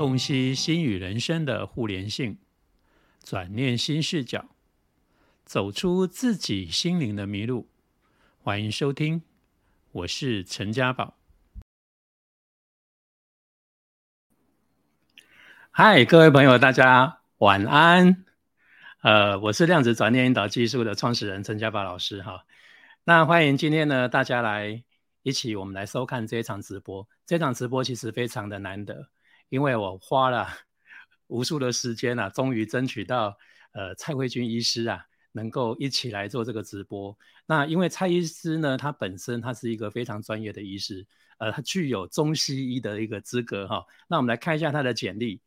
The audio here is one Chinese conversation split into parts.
洞悉心与人生的互联性，转念新视角，走出自己心灵的迷路。欢迎收听，我是陈家宝。嗨，各位朋友，大家晚安。呃，我是量子转念引导技术的创始人陈家宝老师哈。那欢迎今天呢，大家来一起我们来收看这一场直播。这场直播其实非常的难得。因为我花了 无数的时间啊，终于争取到呃蔡慧君医师啊，能够一起来做这个直播。那因为蔡医师呢，他本身他是一个非常专业的医师，呃，他具有中西医的一个资格哈。那我们来看一下他的简历。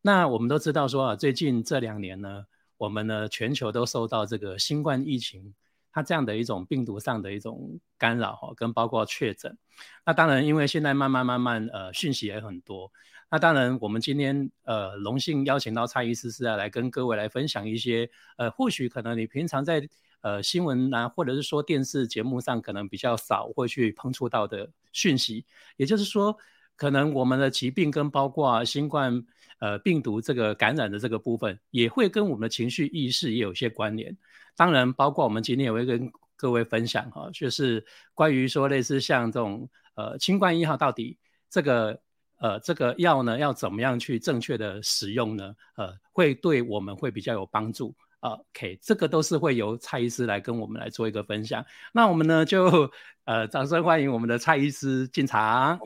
那我们都知道说啊，最近这两年呢，我们呢全球都受到这个新冠疫情它这样的一种病毒上的一种干扰哈，跟包括确诊。那当然，因为现在慢慢慢慢呃讯息也很多。那当然，我们今天呃荣幸邀请到蔡医师是要来跟各位来分享一些呃或许可能你平常在呃新闻啊或者是说电视节目上可能比较少会去碰触到的讯息，也就是说，可能我们的疾病跟包括新冠呃病毒这个感染的这个部分，也会跟我们的情绪意识也有些关联。当然，包括我们今天也会跟各位分享哈，就是关于说类似像这种呃新冠一号到底这个。呃，这个药呢，要怎么样去正确的使用呢？呃，会对我们会比较有帮助。OK，这个都是会由蔡医师来跟我们来做一个分享。那我们呢，就呃，掌声欢迎我们的蔡医师进场。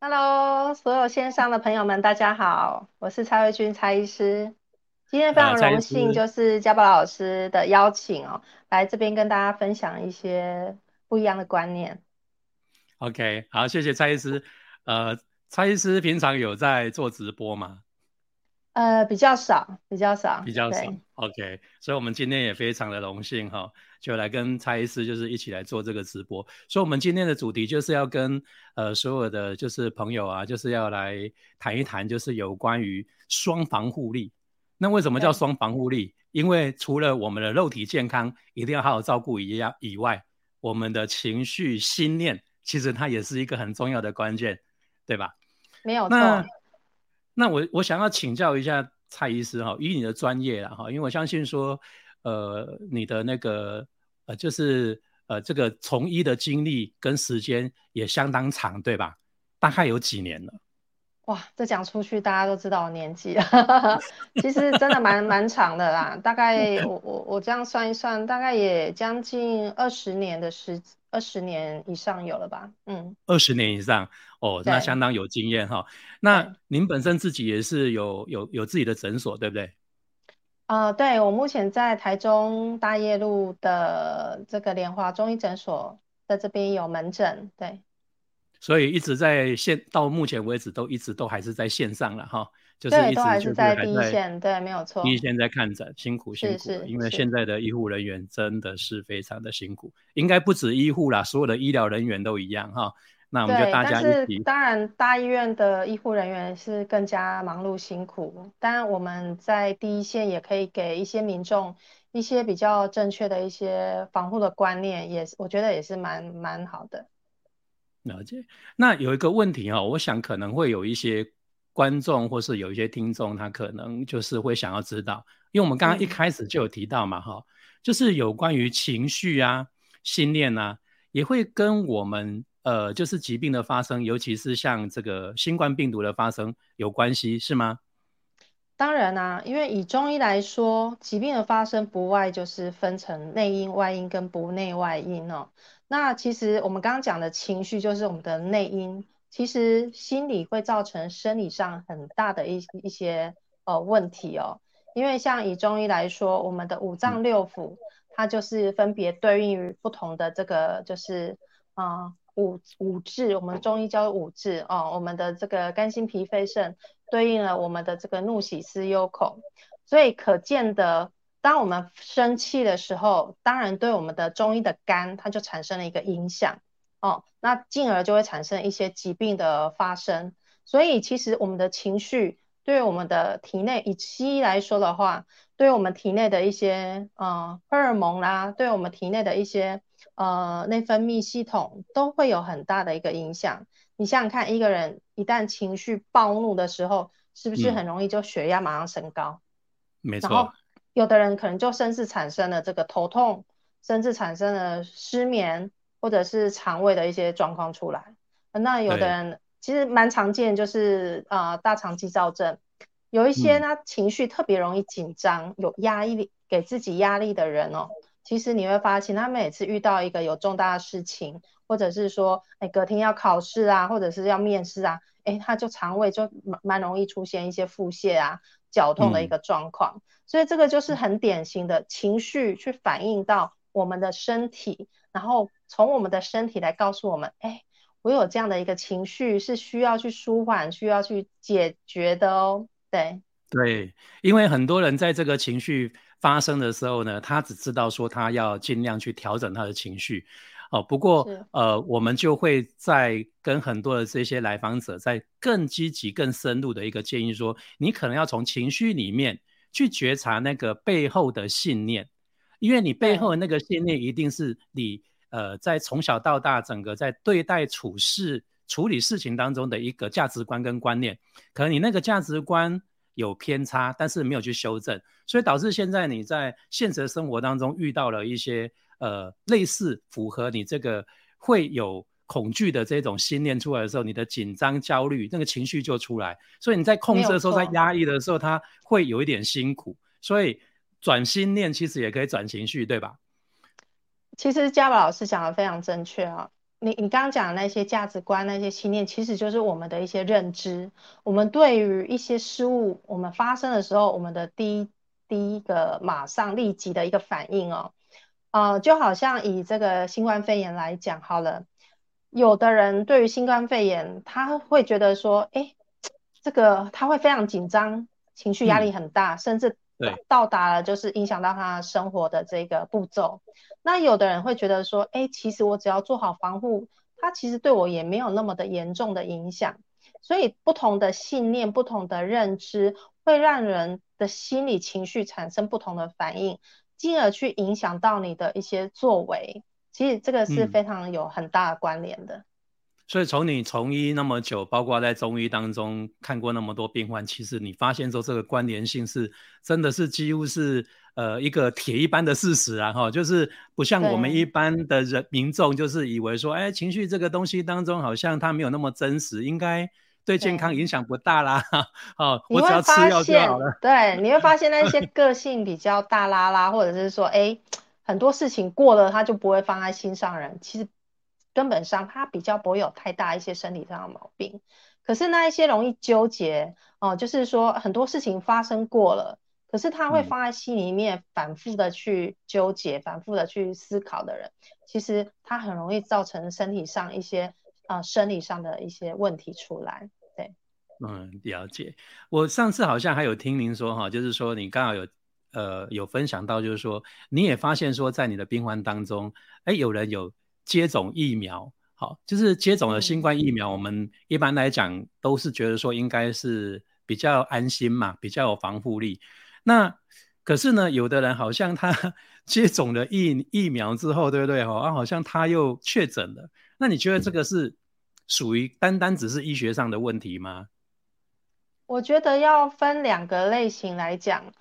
Hello，所有线上的朋友们，大家好，我是蔡慧君蔡医师。今天非常荣幸，就是嘉宝老师的邀请哦，来这边跟大家分享一些不一样的观念。OK，好，谢谢蔡医师。呃，蔡医师平常有在做直播吗？呃，比较少，比较少，比较少。OK，所以我们今天也非常的荣幸哈，就来跟蔡医师就是一起来做这个直播。所以，我们今天的主题就是要跟呃所有的就是朋友啊，就是要来谈一谈，就是有关于双防护力。那为什么叫双防护力？因为除了我们的肉体健康一定要好好照顾一样以外，我们的情绪、心念其实它也是一个很重要的关键。对吧？没有错。那我我想要请教一下蔡医师哈，以你的专业啦哈，因为我相信说，呃，你的那个呃，就是呃，这个从医的经历跟时间也相当长，对吧？大概有几年了？哇，这讲出去大家都知道我年纪，其实真的蛮蛮长的啦。大概我我我这样算一算，大概也将近二十年的时。二十年以上有了吧？嗯，二十年以上哦，那相当有经验哈。那您本身自己也是有有有自己的诊所，对不对？呃，对我目前在台中大业路的这个莲花中医诊所，在这边有门诊，对。所以一直在线，到目前为止都一直都还是在线上了哈。就是一直是在第一线，对，没有错。第一线在看诊，辛苦辛苦，因为现在的医护人员真的是非常的辛苦，应该不止医护啦，所有的医疗人员都一样哈。那我们就大家一起。当然，大医院的医护人员是更加忙碌辛苦，当然我们在第一线也可以给一些民众一些比较正确的一些防护的观念，也是我觉得也是蛮蛮好的。了解。那有一个问题哦，我想可能会有一些。观众或是有一些听众，他可能就是会想要知道，因为我们刚刚一开始就有提到嘛，哈，就是有关于情绪啊、信念啊，也会跟我们呃，就是疾病的发生，尤其是像这个新冠病毒的发生有关系，是吗？当然啦，因为以中医来说，疾病的发生不外就是分成内因、外因跟不内外因哦。那其实我们刚刚讲的情绪就是我们的内因。其实心理会造成生理上很大的一一些呃问题哦，因为像以中医来说，我们的五脏六腑它就是分别对应于不同的这个就是啊五五志，我们中医叫五志哦，我们的这个肝心脾肺肾对应了我们的这个怒喜思忧恐，所以可见的，当我们生气的时候，当然对我们的中医的肝它就产生了一个影响。哦，那进而就会产生一些疾病的发生，所以其实我们的情绪对我们的体内，以西医来说的话，对我们体内的一些呃荷尔蒙啦，对我们体内的一些呃内分泌系统都会有很大的一个影响。你想想看，一个人一旦情绪暴怒的时候，是不是很容易就血压马上升高？没错。然后有的人可能就甚至产生了这个头痛，甚至产生了失眠，或者是肠胃的一些状况出来。那有的人。其实蛮常见，就是呃大肠肌躁症，有一些呢情绪特别容易紧张、有压力、给自己压力的人哦，其实你会发现，他每次遇到一个有重大的事情，或者是说，哎，隔天要考试啊，或者是要面试啊，哎，他就肠胃就蛮蛮容易出现一些腹泻啊、绞痛的一个状况，所以这个就是很典型的情绪去反映到我们的身体，然后从我们的身体来告诉我们，哎。我有这样的一个情绪，是需要去舒缓、需要去解决的哦。对对，因为很多人在这个情绪发生的时候呢，他只知道说他要尽量去调整他的情绪哦。不过呃，我们就会在跟很多的这些来访者在更积极、更深入的一个建议说，你可能要从情绪里面去觉察那个背后的信念，因为你背后的那个信念一定是你。呃，在从小到大，整个在对待处事、处理事情当中的一个价值观跟观念，可能你那个价值观有偏差，但是没有去修正，所以导致现在你在现实生活当中遇到了一些呃类似符合你这个会有恐惧的这种心念出来的时候，你的紧张、焦虑那个情绪就出来，所以你在控制的时候，在压抑的时候，它会有一点辛苦，所以转心念其实也可以转情绪，对吧？其实嘉宝老师讲的非常正确啊，你你刚刚讲的那些价值观、那些信念，其实就是我们的一些认知。我们对于一些事物，我们发生的时候，我们的第一第一个马上立即的一个反应哦，呃，就好像以这个新冠肺炎来讲好了，有的人对于新冠肺炎，他会觉得说，哎，这个他会非常紧张，情绪压力很大，甚至。到达了就是影响到他生活的这个步骤。那有的人会觉得说，哎，其实我只要做好防护，它其实对我也没有那么的严重的影响。所以不同的信念、不同的认知，会让人的心理情绪产生不同的反应，进而去影响到你的一些作为。其实这个是非常有很大的关联的。所以从你从医那么久，包括在中医当中看过那么多病患，其实你发现说这个关联性是真的是几乎是呃一个铁一般的事实啊哈，就是不像我们一般的人民众，就是以为说，哎，情绪这个东西当中好像它没有那么真实，应该对健康影响不大啦。哦，我只要吃药就好了。对，你会发现那些 个性比较大啦啦，或者是说，哎，很多事情过了他就不会放在心上人，其实。根本上，他比较不会有太大一些身体上的毛病，可是那一些容易纠结哦，就是说很多事情发生过了，可是他会放在心里面反复的去纠结、反复的去思考的人，其实他很容易造成身体上一些啊生理上的一些问题出来。对，嗯，了解。我上次好像还有听您说哈，就是说你刚好有呃有分享到，就是说你也发现说在你的病患当中，哎，有人有。接种疫苗，好，就是接种了新冠疫苗，我们一般来讲都是觉得说应该是比较安心嘛，比较有防护力。那可是呢，有的人好像他 接种了疫疫苗之后，对不对？哈，好像他又确诊了。那你觉得这个是属于单单只是医学上的问题吗？我觉得要分两个类型来讲。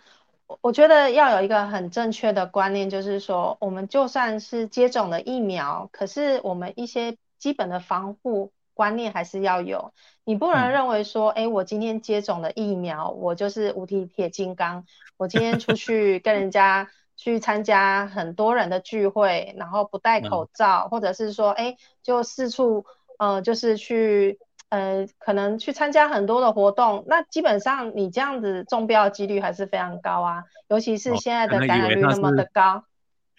我觉得要有一个很正确的观念，就是说，我们就算是接种了疫苗，可是我们一些基本的防护观念还是要有。你不能认为说，哎，我今天接种了疫苗，我就是无敌铁金刚。我今天出去跟人家去参加很多人的聚会，然后不戴口罩，或者是说，哎，就四处，呃，就是去。呃，可能去参加很多的活动，那基本上你这样子中标几率还是非常高啊，尤其是现在的感染率那么的高。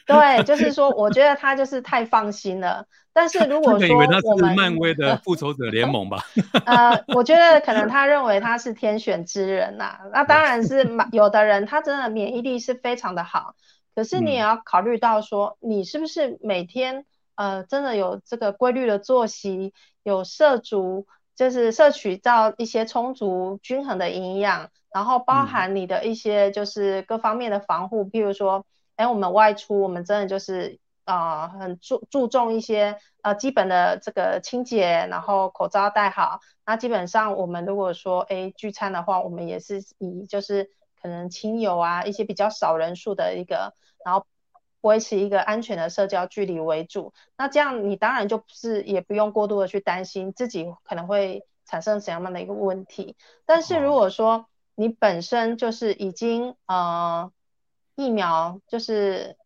对，就是说，我觉得他就是太放心了。但是如果说我们漫威的复仇者联盟吧，呃，我觉得可能他认为他是天选之人呐。那当然是有的人他真的免疫力是非常的好，可是你也要考虑到说，你是不是每天呃真的有这个规律的作息，有涉足。就是摄取到一些充足均衡的营养，然后包含你的一些就是各方面的防护，譬如说，哎，我们外出，我们真的就是啊，很注注重一些呃基本的这个清洁，然后口罩戴好。那基本上我们如果说哎聚餐的话，我们也是以就是可能亲友啊一些比较少人数的一个，然后。维持一个安全的社交距离为主，那这样你当然就不是也不用过度的去担心自己可能会产生什么样的一个问题。但是如果说你本身就是已经呃疫苗，就是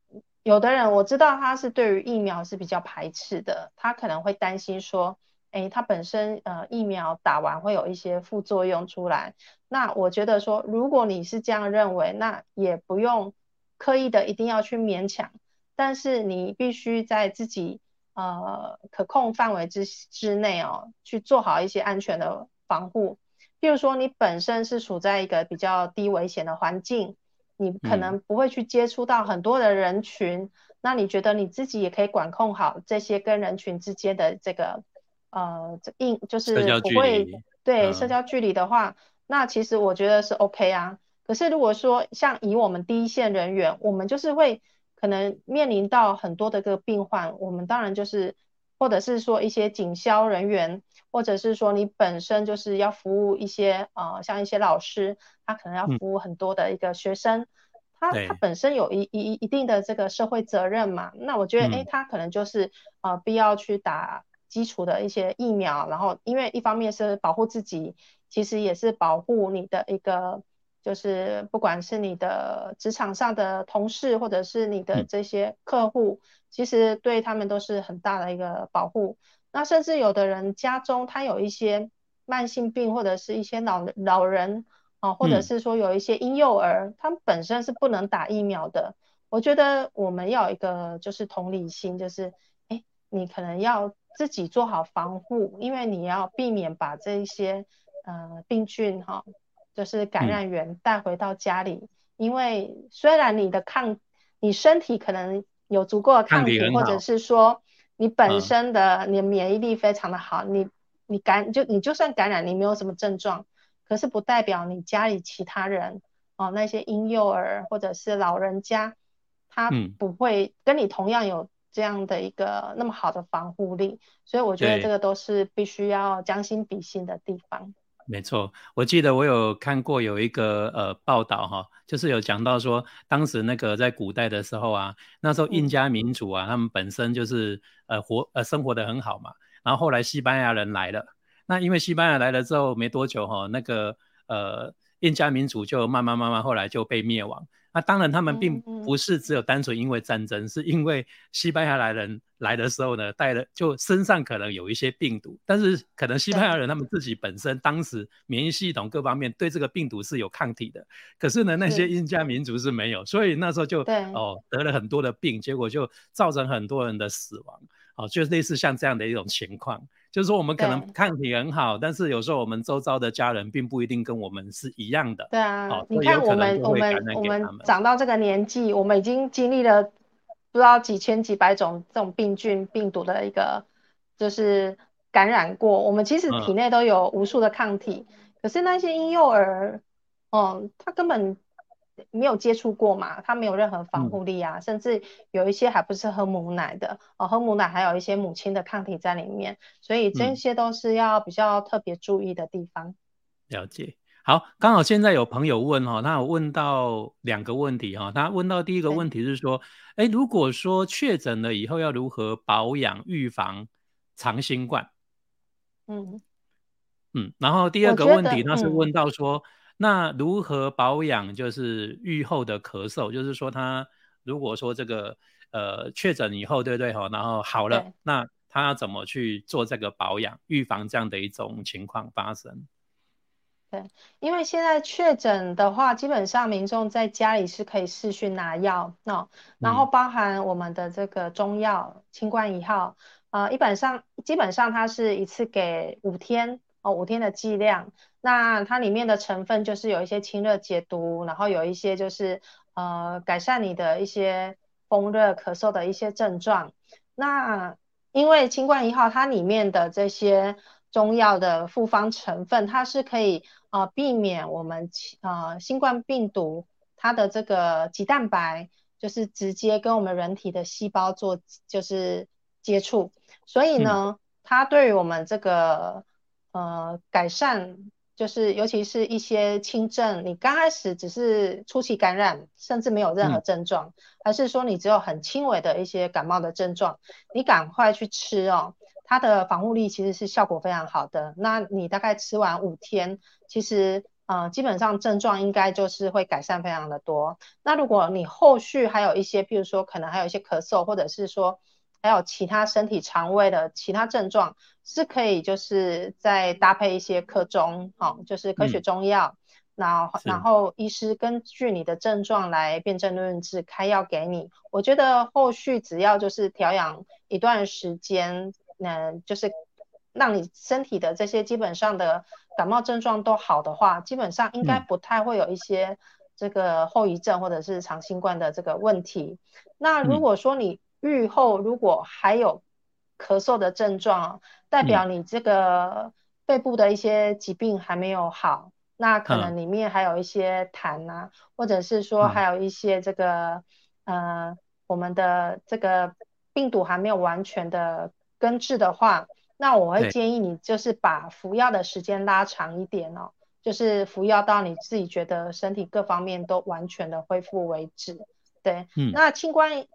有的人我知道他是对于疫苗是比较排斥的，他可能会担心说，哎，他本身呃疫苗打完会有一些副作用出来。那我觉得说，如果你是这样认为，那也不用。刻意的一定要去勉强，但是你必须在自己呃可控范围之之内哦，去做好一些安全的防护。譬如说，你本身是处在一个比较低危险的环境，你可能不会去接触到很多的人群，那你觉得你自己也可以管控好这些跟人群之间的这个呃应就是不会对社交距离的话，那其实我觉得是 OK 啊。可是如果说像以我们第一线人员，我们就是会可能面临到很多的个病患，我们当然就是，或者是说一些警消人员，或者是说你本身就是要服务一些呃像一些老师，他可能要服务很多的一个学生，他他本身有一一一定的这个社会责任嘛，那我觉得哎他可能就是呃必要去打基础的一些疫苗，然后因为一方面是保护自己，其实也是保护你的一个。就是不管是你的职场上的同事，或者是你的这些客户，其实对他们都是很大的一个保护。那甚至有的人家中他有一些慢性病，或者是一些老老人啊，或者是说有一些婴幼儿，他们本身是不能打疫苗的。我觉得我们要一个就是同理心，就是哎，你可能要自己做好防护，因为你要避免把这一些呃病菌哈。就是感染源带回到家里，因为虽然你的抗，你身体可能有足够的抗体，或者是说你本身的你的免疫力非常的好，你你感就你就算感染你没有什么症状，可是不代表你家里其他人哦那些婴幼儿或者是老人家，他不会跟你同样有这样的一个那么好的防护力，所以我觉得这个都是必须要将心比心的地方。没错，我记得我有看过有一个呃报道哈，就是有讲到说，当时那个在古代的时候啊，那时候印加民族啊，他们本身就是呃活呃生活的很好嘛，然后后来西班牙人来了，那因为西班牙来了之后没多久哈，那个呃印加民族就慢慢慢慢后来就被灭亡。那当然，他们并不是只有单纯因为战争，是因为西班牙来人来的时候呢，带了就身上可能有一些病毒，但是可能西班牙人他们自己本身当时免疫系统各方面对这个病毒是有抗体的，可是呢，那些印加民族是没有，所以那时候就哦得了很多的病，结果就造成很多人的死亡，哦，就类似像这样的一种情况。就是说，我们可能抗体很好，但是有时候我们周遭的家人并不一定跟我们是一样的。对啊，你看我们我们我们长到这个年纪，我们已经经历了不知道几千几百种这种病菌病毒的一个就是感染过，我们其实体内都有无数的抗体。可是那些婴幼儿，嗯，他根本。没有接触过嘛，他没有任何防护力啊，甚至有一些还不是喝母奶的哦，喝母奶还有一些母亲的抗体在里面，所以这些都是要比较特别注意的地方。了解，好，刚好现在有朋友问哈，他有问到两个问题哈，他问到第一个问题是说，哎，如果说确诊了以后要如何保养预防长新冠？嗯嗯，然后第二个问题他是问到说。那如何保养？就是愈后的咳嗽，就是说他如果说这个呃确诊以后，对不对哈？然后好了，那他要怎么去做这个保养，预防这样的一种情况发生？对，因为现在确诊的话，基本上民众在家里是可以视讯拿药，那然后包含我们的这个中药清冠一号，呃，一本上基本上它是一次给五天哦，五天的剂量。那它里面的成分就是有一些清热解毒，然后有一些就是呃改善你的一些风热咳嗽的一些症状。那因为清冠一号它里面的这些中药的复方成分，它是可以呃避免我们呃新冠病毒它的这个肌蛋白就是直接跟我们人体的细胞做就是接触，所以呢，它对于我们这个呃改善。就是尤其是一些轻症，你刚开始只是初期感染，甚至没有任何症状，还是说你只有很轻微的一些感冒的症状，你赶快去吃哦，它的防护力其实是效果非常好的。那你大概吃完五天，其实呃基本上症状应该就是会改善非常的多。那如果你后续还有一些，譬如说可能还有一些咳嗽，或者是说。还有其他身体肠胃的其他症状，是可以就是再搭配一些科中，哦，就是科学中药，然后然后医师根据你的症状来辨证论治开药给你。我觉得后续只要就是调养一段时间，嗯，就是让你身体的这些基本上的感冒症状都好的话，基本上应该不太会有一些这个后遗症或者是长新冠的这个问题。那如果说你愈后如果还有咳嗽的症状，代表你这个肺部的一些疾病还没有好，那可能里面还有一些痰啊，或者是说还有一些这个呃我们的这个病毒还没有完全的根治的话，那我会建议你就是把服药的时间拉长一点哦，就是服药到你自己觉得身体各方面都完全的恢复为止。对，嗯，那清关。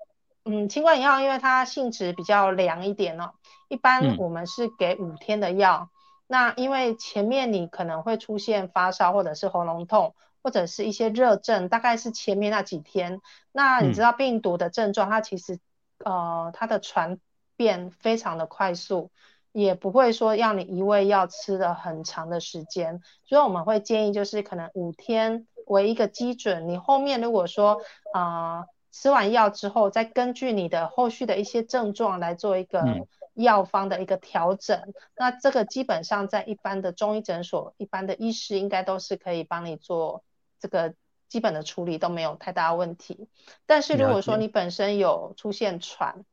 嗯，清冠一号因为它性质比较凉一点哦，一般我们是给五天的药。那因为前面你可能会出现发烧或者是喉咙痛或者是一些热症，大概是前面那几天。那你知道病毒的症状，它其实呃它的传变非常的快速，也不会说要你一味药吃了很长的时间。所以我们会建议就是可能五天为一个基准，你后面如果说啊。吃完药之后，再根据你的后续的一些症状来做一个药方的一个调整。那这个基本上在一般的中医诊所，一般的医师应该都是可以帮你做这个基本的处理，都没有太大问题。但是如果说你本身有出现喘，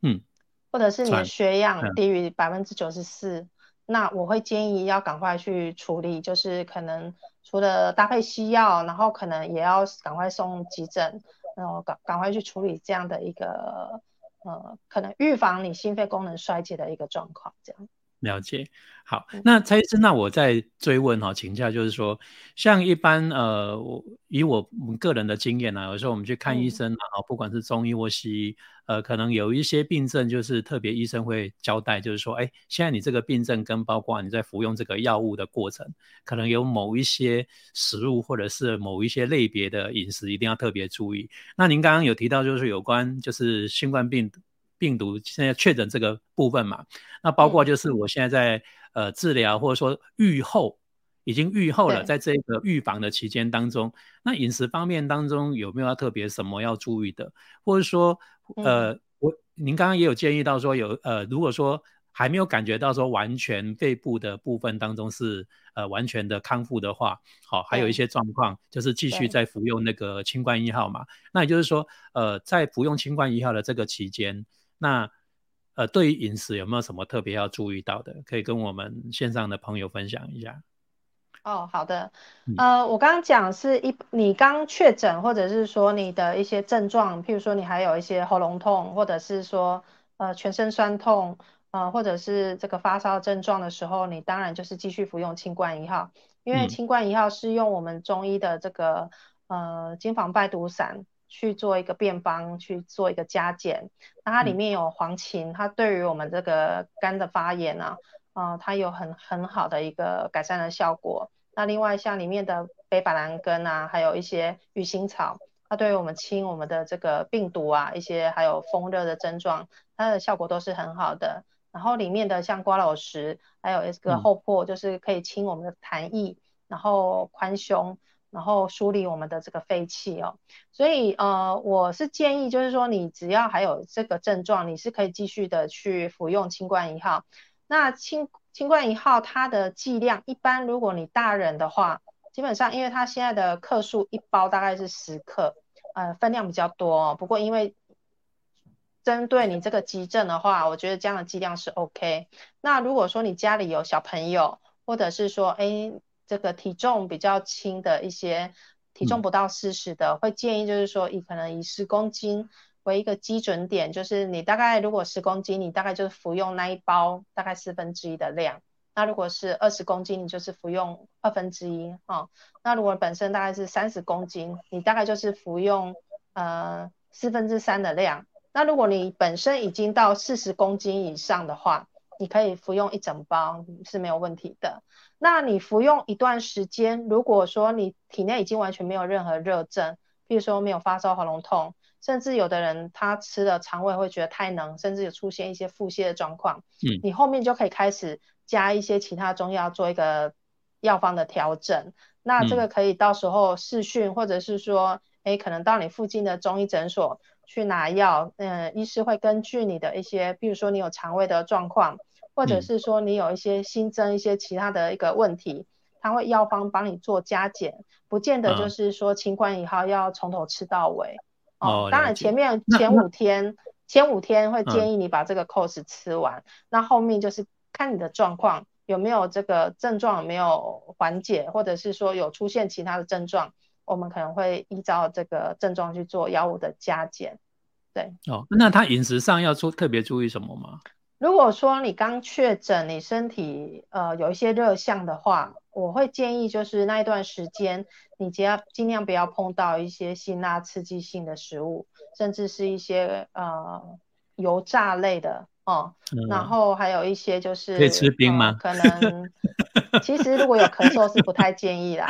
嗯，或者是你的血氧低于百分之九十四，那我会建议要赶快去处理，就是可能除了搭配西药，然后可能也要赶快送急诊。然后赶赶快去处理这样的一个呃，可能预防你心肺功能衰竭的一个状况，这样。了解，好，那蔡医生，那我再追问哈，请教就是说，像一般呃，我以我们个人的经验呢，有时候我们去看医生啊，不管是中医或西医，呃，可能有一些病症，就是特别医生会交代，就是说，哎，现在你这个病症跟包括你在服用这个药物的过程，可能有某一些食物或者是某一些类别的饮食一定要特别注意。那您刚刚有提到就是有关就是新冠病毒。病毒现在确诊这个部分嘛，那包括就是我现在在呃治疗或者说预后已经预后了，在这个预防的期间当中，那饮食方面当中有没有要特别什么要注意的，或者说呃我您刚刚也有建议到说有呃如果说还没有感觉到说完全肺部的部分当中是呃完全的康复的话，好还有一些状况就是继续在服用那个清冠一号嘛，那也就是说呃在服用清冠一号的这个期间。那，呃，对于饮食有没有什么特别要注意到的？可以跟我们线上的朋友分享一下。哦，好的。呃，我刚刚讲是一，你刚确诊，或者是说你的一些症状，譬如说你还有一些喉咙痛，或者是说呃全身酸痛，呃，或者是这个发烧症状的时候，你当然就是继续服用清冠一号，因为清冠一号是用我们中医的这个呃金防败毒散。去做一个变方，去做一个加减。那它里面有黄芩，它对于我们这个肝的发炎啊，啊，它有很很好的一个改善的效果。那另外像里面的北板蓝根啊，还有一些鱼腥草，它对于我们清我们的这个病毒啊，一些还有风热的症状，它的效果都是很好的。然后里面的像瓜蒌石，还有这个厚朴，就是可以清我们的痰液，然后宽胸。然后梳理我们的这个肺气哦，所以呃，我是建议就是说，你只要还有这个症状，你是可以继续的去服用清冠一号。那清清冠一号它的剂量，一般如果你大人的话，基本上因为它现在的克数一包大概是十克，呃，分量比较多。不过因为针对你这个急症的话，我觉得这样的剂量是 OK。那如果说你家里有小朋友，或者是说，哎，这个体重比较轻的一些，体重不到四十的，会建议就是说，以可能以十公斤为一个基准点，就是你大概如果十公斤，你大概就是服用那一包大概四分之一的量。那如果是二十公斤，你就是服用二分之一啊。那如果本身大概是三十公斤，你大概就是服用呃四分之三的量。那如果你本身已经到四十公斤以上的话，你可以服用一整包是没有问题的。那你服用一段时间，如果说你体内已经完全没有任何热症，比如说没有发烧、喉咙痛，甚至有的人他吃了肠胃会觉得太冷，甚至有出现一些腹泻的状况，嗯，你后面就可以开始。加一些其他中药做一个药方的调整，那这个可以到时候视讯，或者是说，哎，可能到你附近的中医诊所去拿药，嗯，医师会根据你的一些，比如说你有肠胃的状况，或者是说你有一些新增一些其他的一个问题，他会药方帮你做加减，不见得就是说清冠一号要从头吃到尾。哦，当然前面前五天，前五天会建议你把这个 course 吃完，那后面就是。看你的状况有没有这个症状没有缓解，或者是说有出现其他的症状，我们可能会依照这个症状去做药物的加减。对，哦，那他饮食上要注特别注意什么吗？如果说你刚确诊，你身体呃有一些热象的话，我会建议就是那一段时间，你只要尽量不要碰到一些辛辣刺激性的食物，甚至是一些呃油炸类的。哦，然后还有一些就是可以吃冰吗？可能 其实如果有咳嗽是不太建议啦，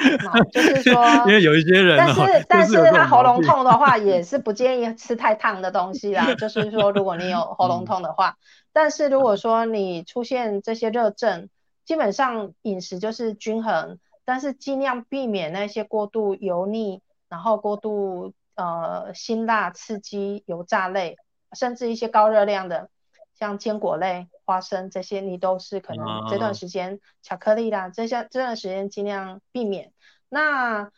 就是说，因为有一些人，但是但是他喉咙痛的话也是不建议吃太烫的东西啦。就是说，如果你有喉咙痛的话，但是如果说你出现这些热症，基本上饮食就是均衡，但是尽量避免那些过度油腻，然后过度呃辛辣刺激、油炸类，甚至一些高热量的。像坚果类、花生这些，你都是可能这段时间巧克力啦，这些这段时间尽量避免。那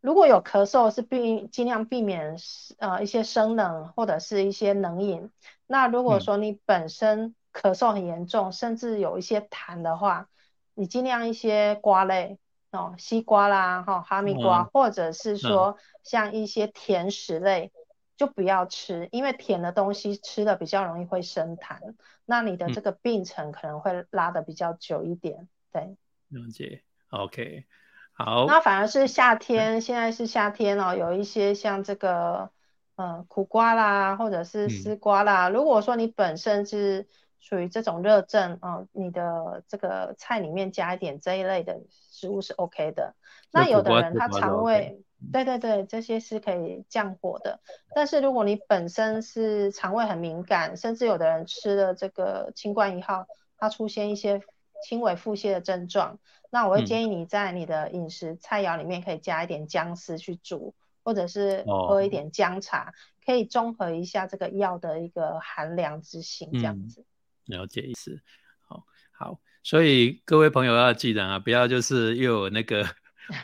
如果有咳嗽，是避尽量避免呃一些生冷或者是一些冷饮。那如果说你本身咳嗽很严重，甚至有一些痰的话，你尽量一些瓜类哦，西瓜啦、哈哈密瓜，或者是说像一些甜食类。就不要吃，因为甜的东西吃的比较容易会生痰，那你的这个病程可能会拉的比较久一点。对，了解。OK，好。那反而是夏天，现在是夏天哦，有一些像这个，嗯，苦瓜啦，或者是丝瓜啦。如果说你本身是属于这种热症啊，你的这个菜里面加一点这一类的食物是 OK 的。那有的人他肠胃。对对对，这些是可以降火的。但是如果你本身是肠胃很敏感，甚至有的人吃了这个清冠一号，它出现一些轻微腹泻的症状，那我会建议你在你的饮食菜肴里面可以加一点姜丝去煮，或者是喝一点姜茶，可以中和一下这个药的一个寒凉之性，这样子。了解意思。好，好，所以各位朋友要记得啊，不要就是又有那个。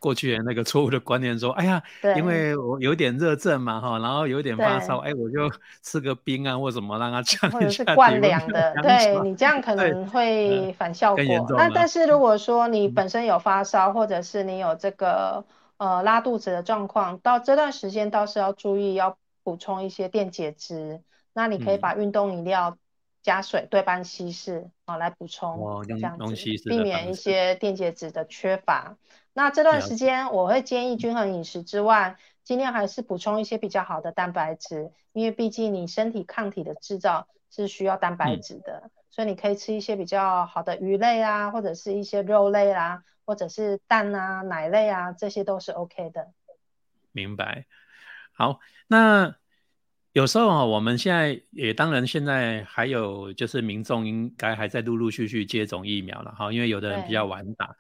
过去的那个错误的观念说，哎呀，因为我有点热症嘛，哈，然后有点发烧，哎，我就 吃个冰啊或什么让它降 一下。或者是灌凉的，对你这样可能会反效果。那但是如果说你本身有发烧，或者是你有这个呃拉肚子的状况，到这段时间倒是要注意要补充一些电解质。那你可以把运动饮料加水对半稀释啊来补充，这样子避免一些电解质的缺乏。那这段时间我会建议均衡饮食之外，尽量还是补充一些比较好的蛋白质，因为毕竟你身体抗体的制造是需要蛋白质的，所以你可以吃一些比较好的鱼类啊，或者是一些肉类啦，或者是蛋啊、奶类啊，这些都是 OK 的。明白。好，那有时候啊，我们现在也当然现在还有就是民众应该还在陆陆续续接种疫苗了哈，因为有的人比较晚打，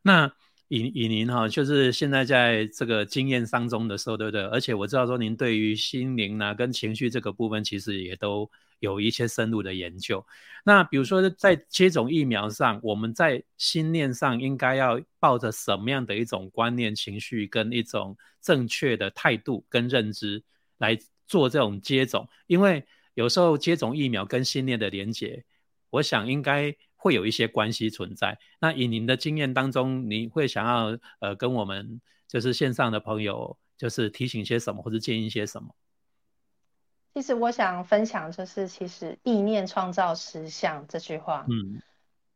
那。以以您哈，就是现在在这个经验当中的时候，对不对？而且我知道说您对于心灵呢跟情绪这个部分，其实也都有一些深入的研究。那比如说在接种疫苗上，我们在心念上应该要抱着什么样的一种观念、情绪跟一种正确的态度跟认知来做这种接种？因为有时候接种疫苗跟心念的连接，我想应该会有一些关系存在。那以您的经验当中，你会想要呃跟我们就是线上的朋友，就是提醒些什么，或者建议些什么？其实我想分享就是，其实意念创造实相这句话。嗯，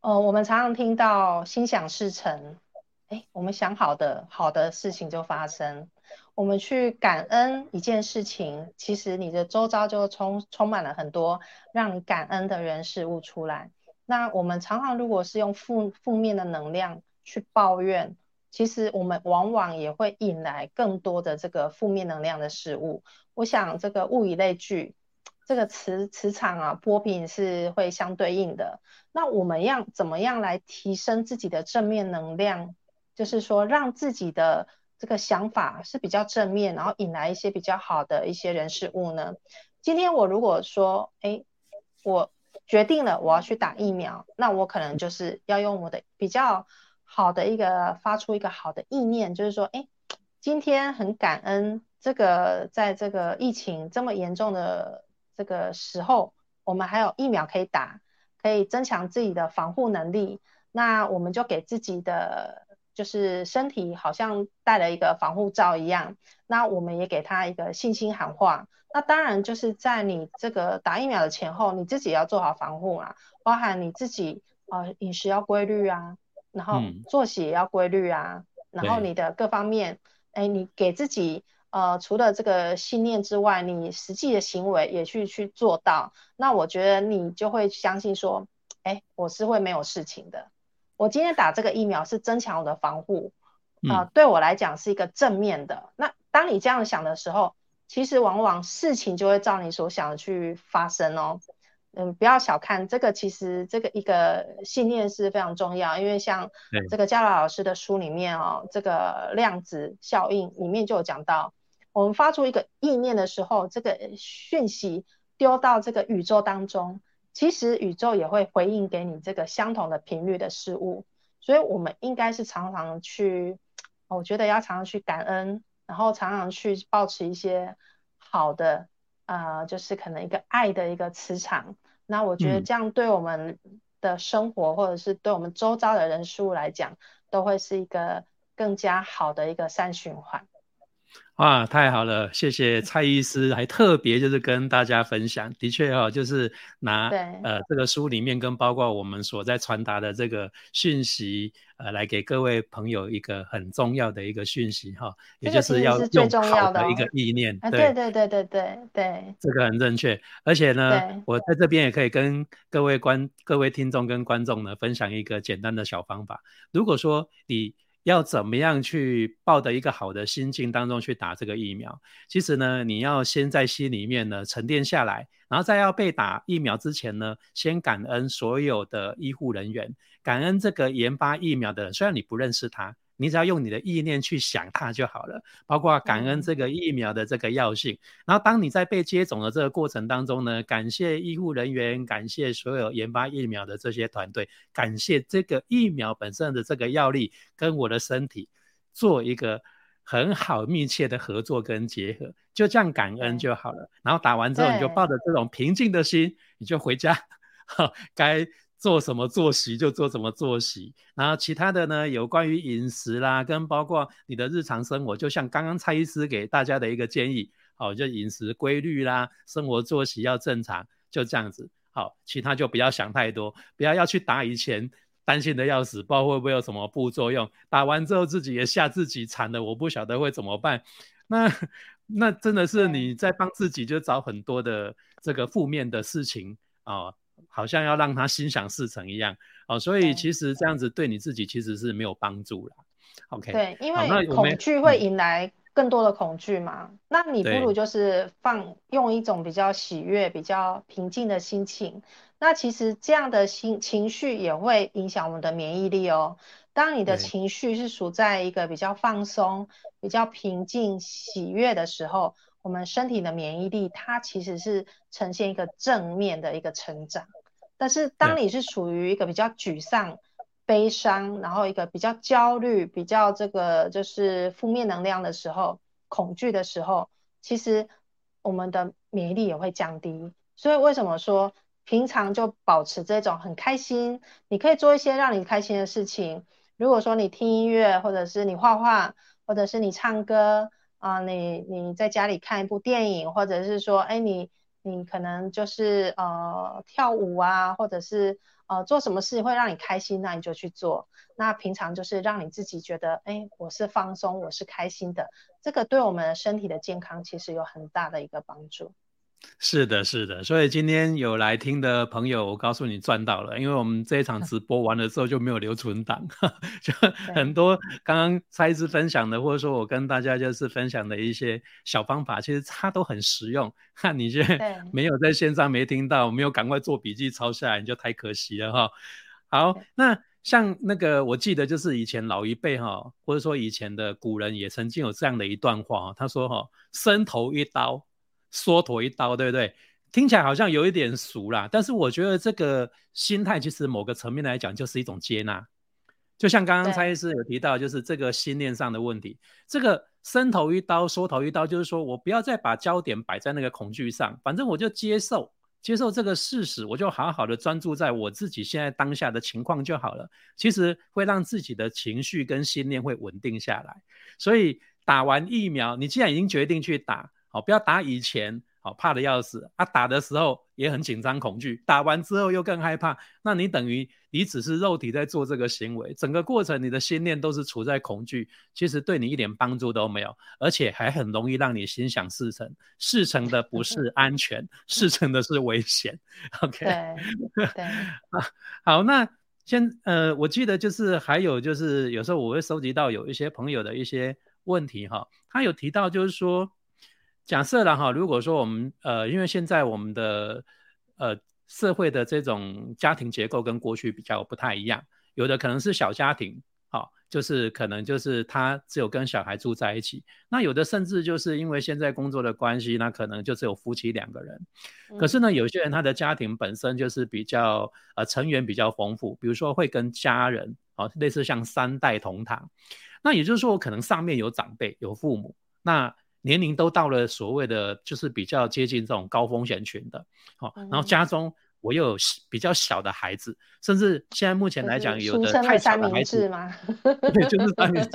呃，我们常常听到心想事成，哎，我们想好的，好的事情就发生。我们去感恩一件事情，其实你的周遭就充充满了很多让你感恩的人事物出来。那我们常常如果是用负负面的能量去抱怨，其实我们往往也会引来更多的这个负面能量的事物。我想这个物以类聚，这个磁磁场啊波频是会相对应的。那我们要怎么样来提升自己的正面能量？就是说让自己的这个想法是比较正面，然后引来一些比较好的一些人事物呢？今天我如果说，哎，我决定了我要去打疫苗，那我可能就是要用我的比较好的一个发出一个好的意念，就是说，哎，今天很感恩。这个在这个疫情这么严重的这个时候，我们还有疫苗可以打，可以增强自己的防护能力。那我们就给自己的就是身体好像戴了一个防护罩一样。那我们也给他一个信心喊话。那当然就是在你这个打疫苗的前后，你自己要做好防护啊，包含你自己呃饮食要规律啊，然后作息也要规律啊，然后你的各方面，哎，你给自己。呃，除了这个信念之外，你实际的行为也去去做到，那我觉得你就会相信说，哎，我是会没有事情的。我今天打这个疫苗是增强我的防护，啊，对我来讲是一个正面的。那当你这样想的时候，其实往往事情就会照你所想的去发生哦。嗯，不要小看这个，其实这个一个信念是非常重要，因为像这个嘉老老师的书里面哦，这个量子效应里面就有讲到。我们发出一个意念的时候，这个讯息丢到这个宇宙当中，其实宇宙也会回应给你这个相同的频率的事物。所以，我们应该是常常去，我觉得要常常去感恩，然后常常去保持一些好的，呃，就是可能一个爱的一个磁场。那我觉得这样对我们的生活，或者是对我们周遭的人事物来讲，都会是一个更加好的一个善循环。哇，太好了！谢谢蔡医师，还特别就是跟大家分享，的确哈，就是拿呃这个书里面跟包括我们所在传达的这个讯息，呃，来给各位朋友一个很重要的一个讯息哈，也就是要用好的一个意念，对对对对对对，这个很正确。而且呢，我在这边也可以跟各位观、各位听众跟观众呢分享一个简单的小方法。如果说你要怎么样去抱着一个好的心境当中去打这个疫苗？其实呢，你要先在心里面呢沉淀下来，然后在要被打疫苗之前呢，先感恩所有的医护人员，感恩这个研发疫苗的人，虽然你不认识他。你只要用你的意念去想它就好了，包括感恩这个疫苗的这个药性。然后，当你在被接种的这个过程当中呢，感谢医护人员，感谢所有研发疫苗的这些团队，感谢这个疫苗本身的这个药力跟我的身体做一个很好密切的合作跟结合，就这样感恩就好了。然后打完之后，你就抱着这种平静的心，你就回家，该。做什么作息就做什么作息，然后其他的呢，有关于饮食啦，跟包括你的日常生活，就像刚刚蔡医师给大家的一个建议，好，就饮食规律啦，生活作息要正常，就这样子。好，其他就不要想太多，不要要去打以前担心的要死，不知道会不会有什么副作用，打完之后自己也吓自己惨了，我不晓得会怎么办。那那真的是你在帮自己就找很多的这个负面的事情啊。好像要让他心想事成一样哦，所以其实这样子对你自己其实是没有帮助了。OK，对，因为恐惧会引来更多的恐惧嘛。那你不如就是放用一种比较喜悦、比较平静的心情。那其实这样的心情绪也会影响我们的免疫力哦。当你的情绪是处在一个比较放松、比较平静、喜悦的时候。我们身体的免疫力，它其实是呈现一个正面的一个成长。但是，当你是处于一个比较沮丧、悲伤，然后一个比较焦虑、比较这个就是负面能量的时候，恐惧的时候，其实我们的免疫力也会降低。所以为什么说平常就保持这种很开心？你可以做一些让你开心的事情。如果说你听音乐，或者是你画画，或者是你唱歌啊，你你在家里看一部电影，或者是说，哎，你你可能就是呃跳舞啊，或者是呃做什么事会让你开心，那你就去做。那平常就是让你自己觉得，哎，我是放松，我是开心的，这个对我们身体的健康其实有很大的一个帮助。是的，是的，所以今天有来听的朋友，我告诉你赚到了，因为我们这一场直播完了之后就没有留存档，就 很多刚刚蔡司分享的，或者说我跟大家就是分享的一些小方法，其实它都很实用。看你现在没有在线上没听到，没有赶快做笔记抄下来，你就太可惜了哈。好，那像那个我记得就是以前老一辈哈，或者说以前的古人也曾经有这样的一段话，他说哈，伸头一刀。缩头一刀，对不对？听起来好像有一点俗啦，但是我觉得这个心态其实某个层面来讲就是一种接纳。就像刚刚蔡医师有提到，就是这个心念上的问题。这个伸头一刀、缩头一刀，就是说我不要再把焦点摆在那个恐惧上，反正我就接受接受这个事实，我就好好的专注在我自己现在当下的情况就好了。其实会让自己的情绪跟心念会稳定下来。所以打完疫苗，你既然已经决定去打。好，不要打以前，好怕的要死啊！打的时候也很紧张恐惧，打完之后又更害怕。那你等于你只是肉体在做这个行为，整个过程你的心念都是处在恐惧，其实对你一点帮助都没有，而且还很容易让你心想事成。事成的不是 安全，事成的是危险。OK，对对 啊，好，那先呃，我记得就是还有就是有时候我会收集到有一些朋友的一些问题哈，他有提到就是说。假设了哈，如果说我们呃，因为现在我们的呃社会的这种家庭结构跟过去比较不太一样，有的可能是小家庭，好，就是可能就是他只有跟小孩住在一起，那有的甚至就是因为现在工作的关系，那可能就只有夫妻两个人。可是呢，有些人他的家庭本身就是比较呃成员比较丰富，比如说会跟家人，好，类似像三代同堂，那也就是说我可能上面有长辈有父母，那。年龄都到了所谓的就是比较接近这种高风险群的，好，然后家中我又有比较小的孩子，甚至现在目前来讲，有的太小的孩子吗？对，就是三明治，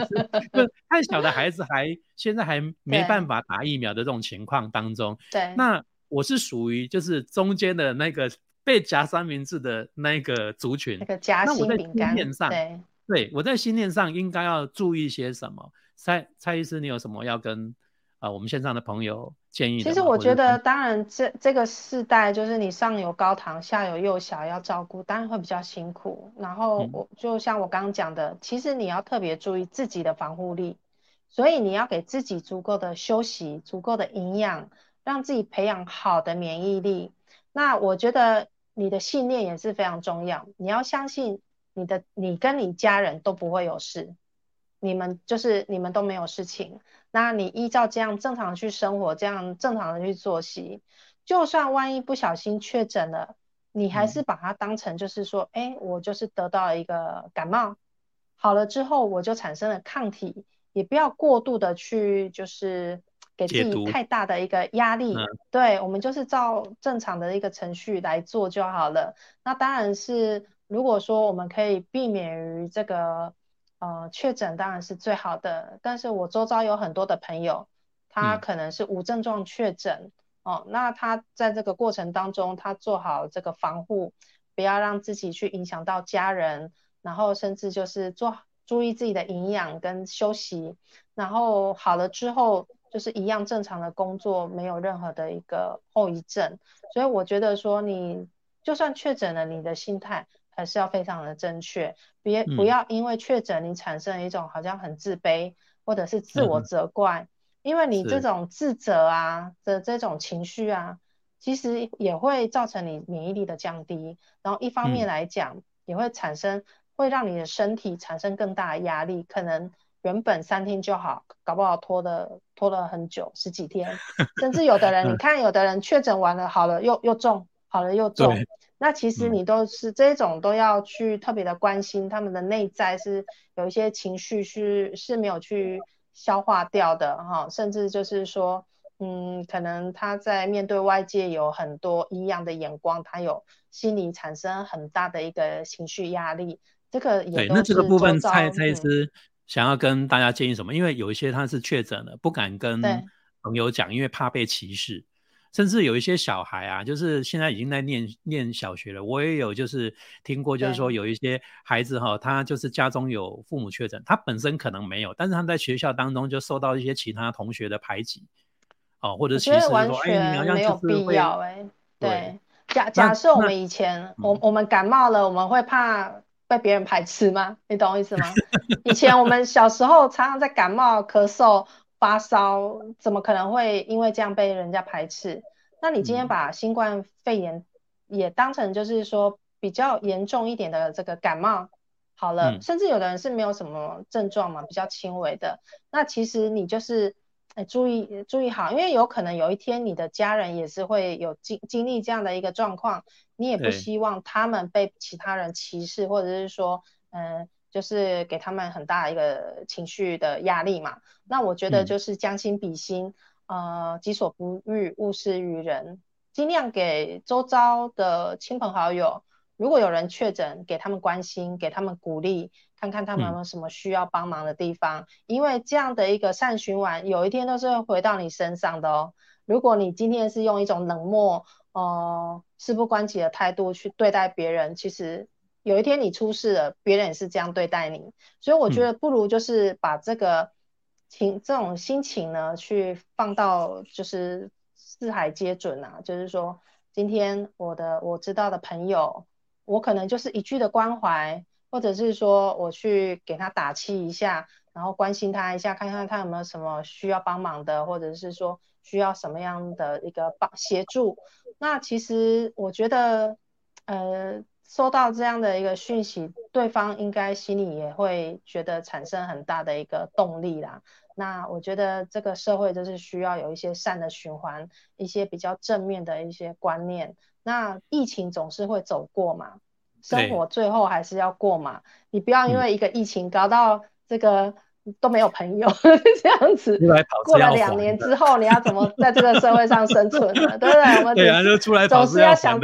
就太小的孩子还现在还没办法打疫苗的这种情况当中，对，那我是属于就是中间的那个被夹三明治的那个族群，那个夹心饼干，对，对我在心念上应该要注意些什么？蔡蔡医师，你有什么要跟？啊，我们线上的朋友建议。其实我觉得，当然这这个世代就是你上有高堂，下有幼小要照顾，当然会比较辛苦。然后我就像我刚刚讲的，其实你要特别注意自己的防护力，所以你要给自己足够的休息、足够的营养，让自己培养好的免疫力。那我觉得你的信念也是非常重要，你要相信你的，你跟你家人都不会有事，你们就是你们都没有事情。那你依照这样正常去生活，这样正常的去作息，就算万一不小心确诊了，你还是把它当成就是说，哎，我就是得到了一个感冒，好了之后我就产生了抗体，也不要过度的去就是给自己太大的一个压力，对我们就是照正常的一个程序来做就好了。那当然是如果说我们可以避免于这个。呃，确诊当然是最好的，但是我周遭有很多的朋友，他可能是无症状确诊哦，那他在这个过程当中，他做好这个防护，不要让自己去影响到家人，然后甚至就是做注意自己的营养跟休息，然后好了之后，就是一样正常的工作，没有任何的一个后遗症，所以我觉得说你就算确诊了，你的心态。还是要非常的正确，别不要因为确诊你产生一种好像很自卑或者是自我责怪，因为你这种自责啊的这种情绪啊，其实也会造成你免疫力的降低，然后一方面来讲也会产生会让你的身体产生更大的压力，可能原本三天就好，搞不好拖的拖了很久十几天，甚至有的人你看有的人确诊完了好了又又中，好了又中。那其实你都是这种都要去特别的关心他们的内在是有一些情绪是是没有去消化掉的哈，甚至就是说嗯，可能他在面对外界有很多异样的眼光，他有心理产生很大的一个情绪压力。这个对，那这个部分蔡蔡医师想要跟大家建议什么？因为有一些他是确诊了，不敢跟朋友讲，因为怕被歧视。甚至有一些小孩啊，就是现在已经在念念小学了。我也有就是听过，就是说有一些孩子哈，他就是家中有父母确诊，他本身可能没有，但是他在学校当中就受到一些其他同学的排挤，哦，或者其实说，哎，你没有必要哎。对，假假设我们以前我我们感冒了，我们会怕被别人排斥吗？你懂我意思吗？以前我们小时候常常在感冒咳嗽。发烧怎么可能会因为这样被人家排斥？那你今天把新冠肺炎也当成就是说比较严重一点的这个感冒好了，甚至有的人是没有什么症状嘛，比较轻微的。那其实你就是哎注意注意好，因为有可能有一天你的家人也是会有经经历这样的一个状况，你也不希望他们被其他人歧视，或者是说嗯。就是给他们很大一个情绪的压力嘛。那我觉得就是将心比心，呃，己所不欲，勿施于人。尽量给周遭的亲朋好友，如果有人确诊，给他们关心，给他们鼓励，看看他们有没有什么需要帮忙的地方。因为这样的一个善循环，有一天都是会回到你身上的哦。如果你今天是用一种冷漠、呃，事不关己的态度去对待别人，其实。有一天你出事了，别人也是这样对待你，所以我觉得不如就是把这个情这种心情呢，去放到就是四海皆准啊，就是说今天我的我知道的朋友，我可能就是一句的关怀，或者是说我去给他打气一下，然后关心他一下，看看他有没有什么需要帮忙的，或者是说需要什么样的一个帮协助。那其实我觉得，呃。收到这样的一个讯息，对方应该心里也会觉得产生很大的一个动力啦。那我觉得这个社会就是需要有一些善的循环，一些比较正面的一些观念。那疫情总是会走过嘛，生活最后还是要过嘛。你不要因为一个疫情搞到这个。都没有朋友 这样子，过了两年之后，你要怎么在这个社会上生存呢？对不对？我们对啊，就出来总是要想，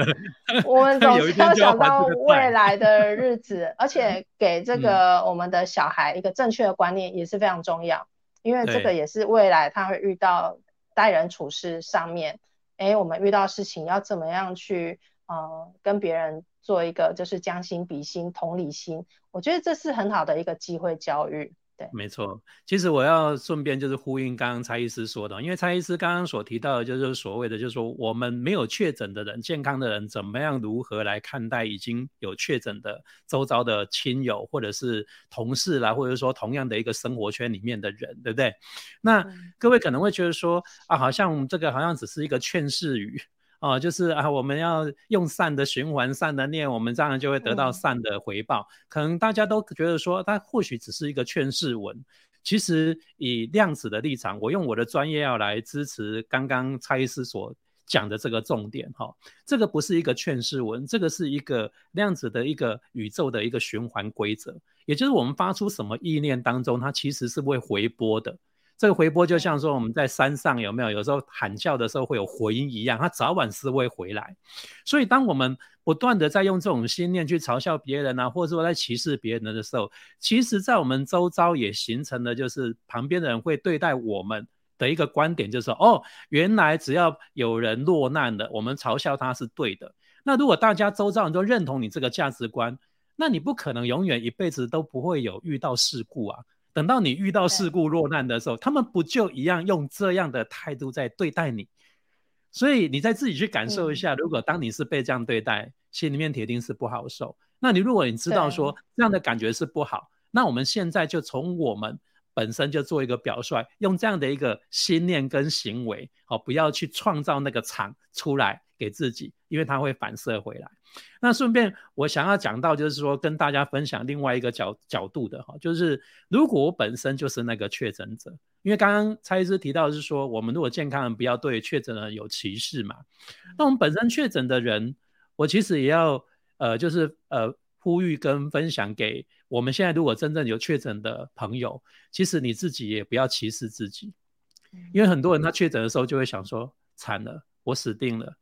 我们总是要想到未来的日子，而且给这个我们的小孩一个正确的观念也是非常重要，因为这个也是未来他会遇到待人处事上面，哎，我们遇到事情要怎么样去呃跟别人做一个就是将心比心、同理心，我觉得这是很好的一个机会教育。没错，其实我要顺便就是呼应刚刚蔡医师说的，因为蔡医师刚刚所提到的，就是所谓的，就是说我们没有确诊的人、健康的人，怎么样如何来看待已经有确诊的周遭的亲友或者是同事啦，或者说同样的一个生活圈里面的人，对不对？那各位可能会觉得说啊，好像这个好像只是一个劝世语。哦，就是啊，我们要用善的循环、善的念，我们这样就会得到善的回报。可能大家都觉得说，它或许只是一个劝世文。其实以量子的立场，我用我的专业要来支持刚刚蔡医师所讲的这个重点。哈，这个不是一个劝世文，这个是一个量子的一个宇宙的一个循环规则。也就是我们发出什么意念当中，它其实是会回波的。这个回波就像说我们在山上有没有？有时候喊叫的时候会有回音一样，它早晚是会回来。所以当我们不断的在用这种心念去嘲笑别人啊，或者说在歧视别人的时候，其实，在我们周遭也形成了就是旁边的人会对待我们的一个观点，就是说，哦，原来只要有人落难的，我们嘲笑他是对的。那如果大家周遭人都认同你这个价值观，那你不可能永远一辈子都不会有遇到事故啊。等到你遇到事故落难的时候，他们不就一样用这样的态度在对待你？所以你再自己去感受一下，如果当你是被这样对待，心里面铁定是不好受。那你如果你知道说这样的感觉是不好，那我们现在就从我们本身就做一个表率，用这样的一个心念跟行为，好，不要去创造那个场出来给自己，因为它会反射回来。那顺便我想要讲到，就是说跟大家分享另外一个角角度的哈，就是如果我本身就是那个确诊者，因为刚刚蔡医师提到是说，我们如果健康人不要对确诊人有歧视嘛，那我们本身确诊的人，我其实也要呃，就是呃呼吁跟分享给我们现在如果真正有确诊的朋友，其实你自己也不要歧视自己，因为很多人他确诊的时候就会想说，惨了，我死定了，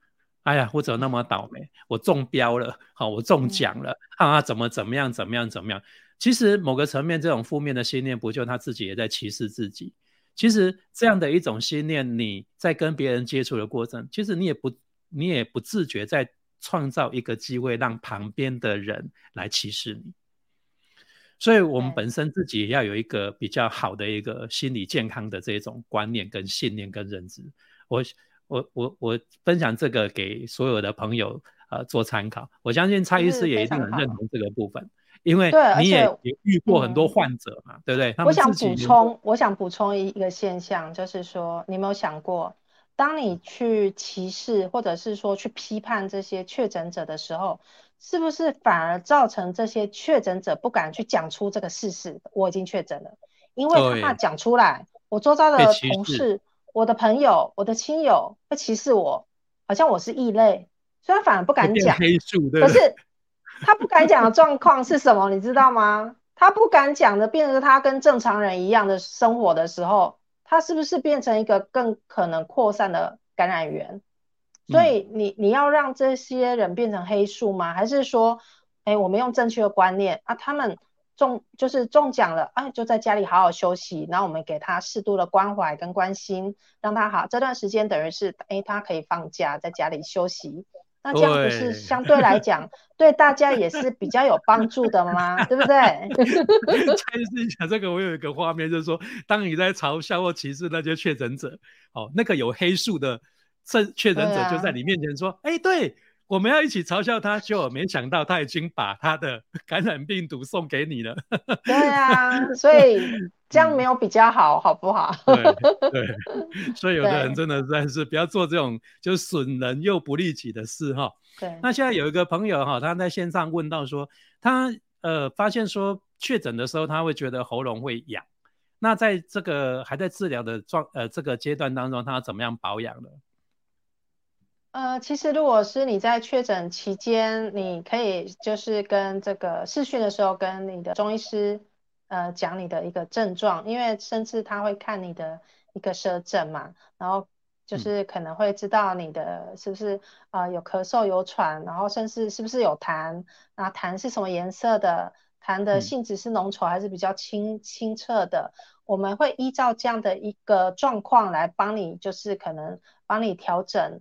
哎呀，我怎么那么倒霉，我中标了，好，我中奖了，啊，怎么怎么样，怎么样，怎么样？其实某个层面，这种负面的信念，不就他自己也在歧视自己？其实这样的一种信念，你在跟别人接触的过程，其实你也不，你也不自觉在创造一个机会，让旁边的人来歧视你。所以，我们本身自己也要有一个比较好的一个心理健康的这种观念、跟信念、跟认知。我、我、我、我分享这个给所有的朋友呃做参考。我相信蔡医师也一定很认同这个部分。因为你也也遇过很多患者嘛，对不对？我想补充，我想补充一一个现象，就是说，你有没有想过，当你去歧视或者是说去批判这些确诊者的时候，是不是反而造成这些确诊者不敢去讲出这个事实？我已经确诊了，因为他怕讲出来，我周遭的同事、我的朋友、我的亲友会歧视我，好像我是异类，所以他反而不敢讲。可是。他不敢讲的状况是什么？你知道吗？他不敢讲的，变成他跟正常人一样的生活的时候，他是不是变成一个更可能扩散的感染源？所以你你要让这些人变成黑数吗？还是说，哎，我们用正确的观念啊，他们中就是中奖了，哎，就在家里好好休息，然后我们给他适度的关怀跟关心，让他好这段时间等于是，哎，他可以放假在家里休息。那这样不是相对来讲 对大家也是比较有帮助的吗？对不对？蔡医讲这个，我有一个画面，就是说，当你在嘲笑或歧视那些确诊者，哦，那个有黑数的确确诊者就在你面前说：“哎，对，我们要一起嘲笑他。”就没想到他已经把他的感染病毒送给你了。对啊，所以。这样没有比较好，好不好？对对，所以有的人真的真是不要做这种就损人又不利己的事哈。对。那现在有一个朋友哈，他在线上问到说，他呃发现说确诊的时候他会觉得喉咙会痒，那在这个还在治疗的状呃这个阶段当中，他怎么样保养呢？呃，其实如果是你在确诊期间，你可以就是跟这个视讯的时候跟你的中医师。呃，讲你的一个症状，因为甚至他会看你的一个舌诊嘛，然后就是可能会知道你的是不是呃有咳嗽有喘，然后甚至是不是有痰，那痰是什么颜色的，痰的性质是浓稠还是比较清清澈的，我们会依照这样的一个状况来帮你，就是可能帮你调整，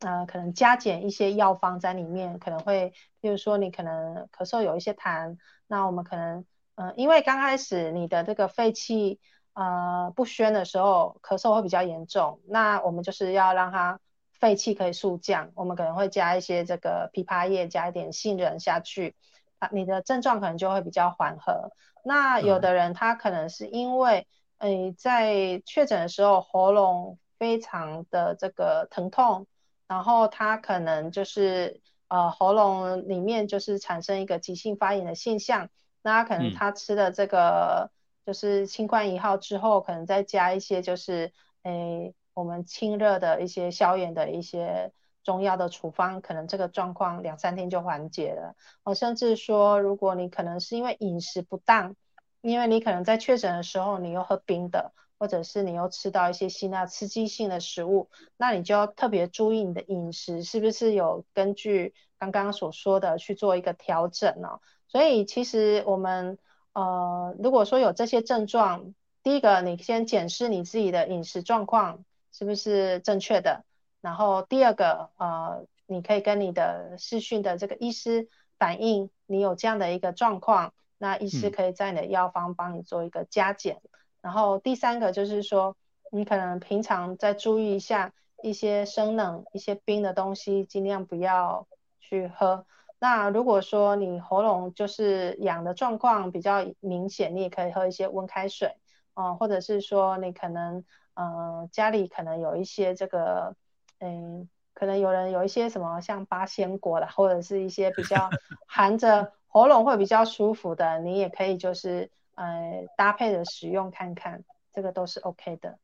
呃，可能加减一些药方在里面，可能会，比如说你可能咳嗽有一些痰，那我们可能。嗯，因为刚开始你的这个肺气呃不宣的时候，咳嗽会比较严重，那我们就是要让它肺气可以速降，我们可能会加一些这个枇杷叶，加一点杏仁下去，啊，你的症状可能就会比较缓和。那有的人他可能是因为，诶，在确诊的时候喉咙非常的这个疼痛，然后他可能就是呃喉咙里面就是产生一个急性发炎的现象。那可能他吃的这个就是清冠一号之后，可能再加一些就是诶我们清热的一些消炎的一些中药的处方，可能这个状况两三天就缓解了。哦，甚至说如果你可能是因为饮食不当，因为你可能在确诊的时候你又喝冰的，或者是你又吃到一些辛辣刺激性的食物，那你就要特别注意你的饮食是不是有根据刚刚所说的去做一个调整呢？所以其实我们呃，如果说有这些症状，第一个你先检视你自己的饮食状况是不是正确的，然后第二个呃，你可以跟你的视讯的这个医师反映你有这样的一个状况，那医师可以在你的药方帮你做一个加减，然后第三个就是说你可能平常再注意一下一些生冷、一些冰的东西，尽量不要去喝。那如果说你喉咙就是痒的状况比较明显，你也可以喝一些温开水，哦，或者是说你可能，嗯，家里可能有一些这个，嗯，可能有人有一些什么像八仙果的，或者是一些比较含着喉咙会比较舒服的，你也可以就是，呃，搭配的使用看看，这个都是 OK 的。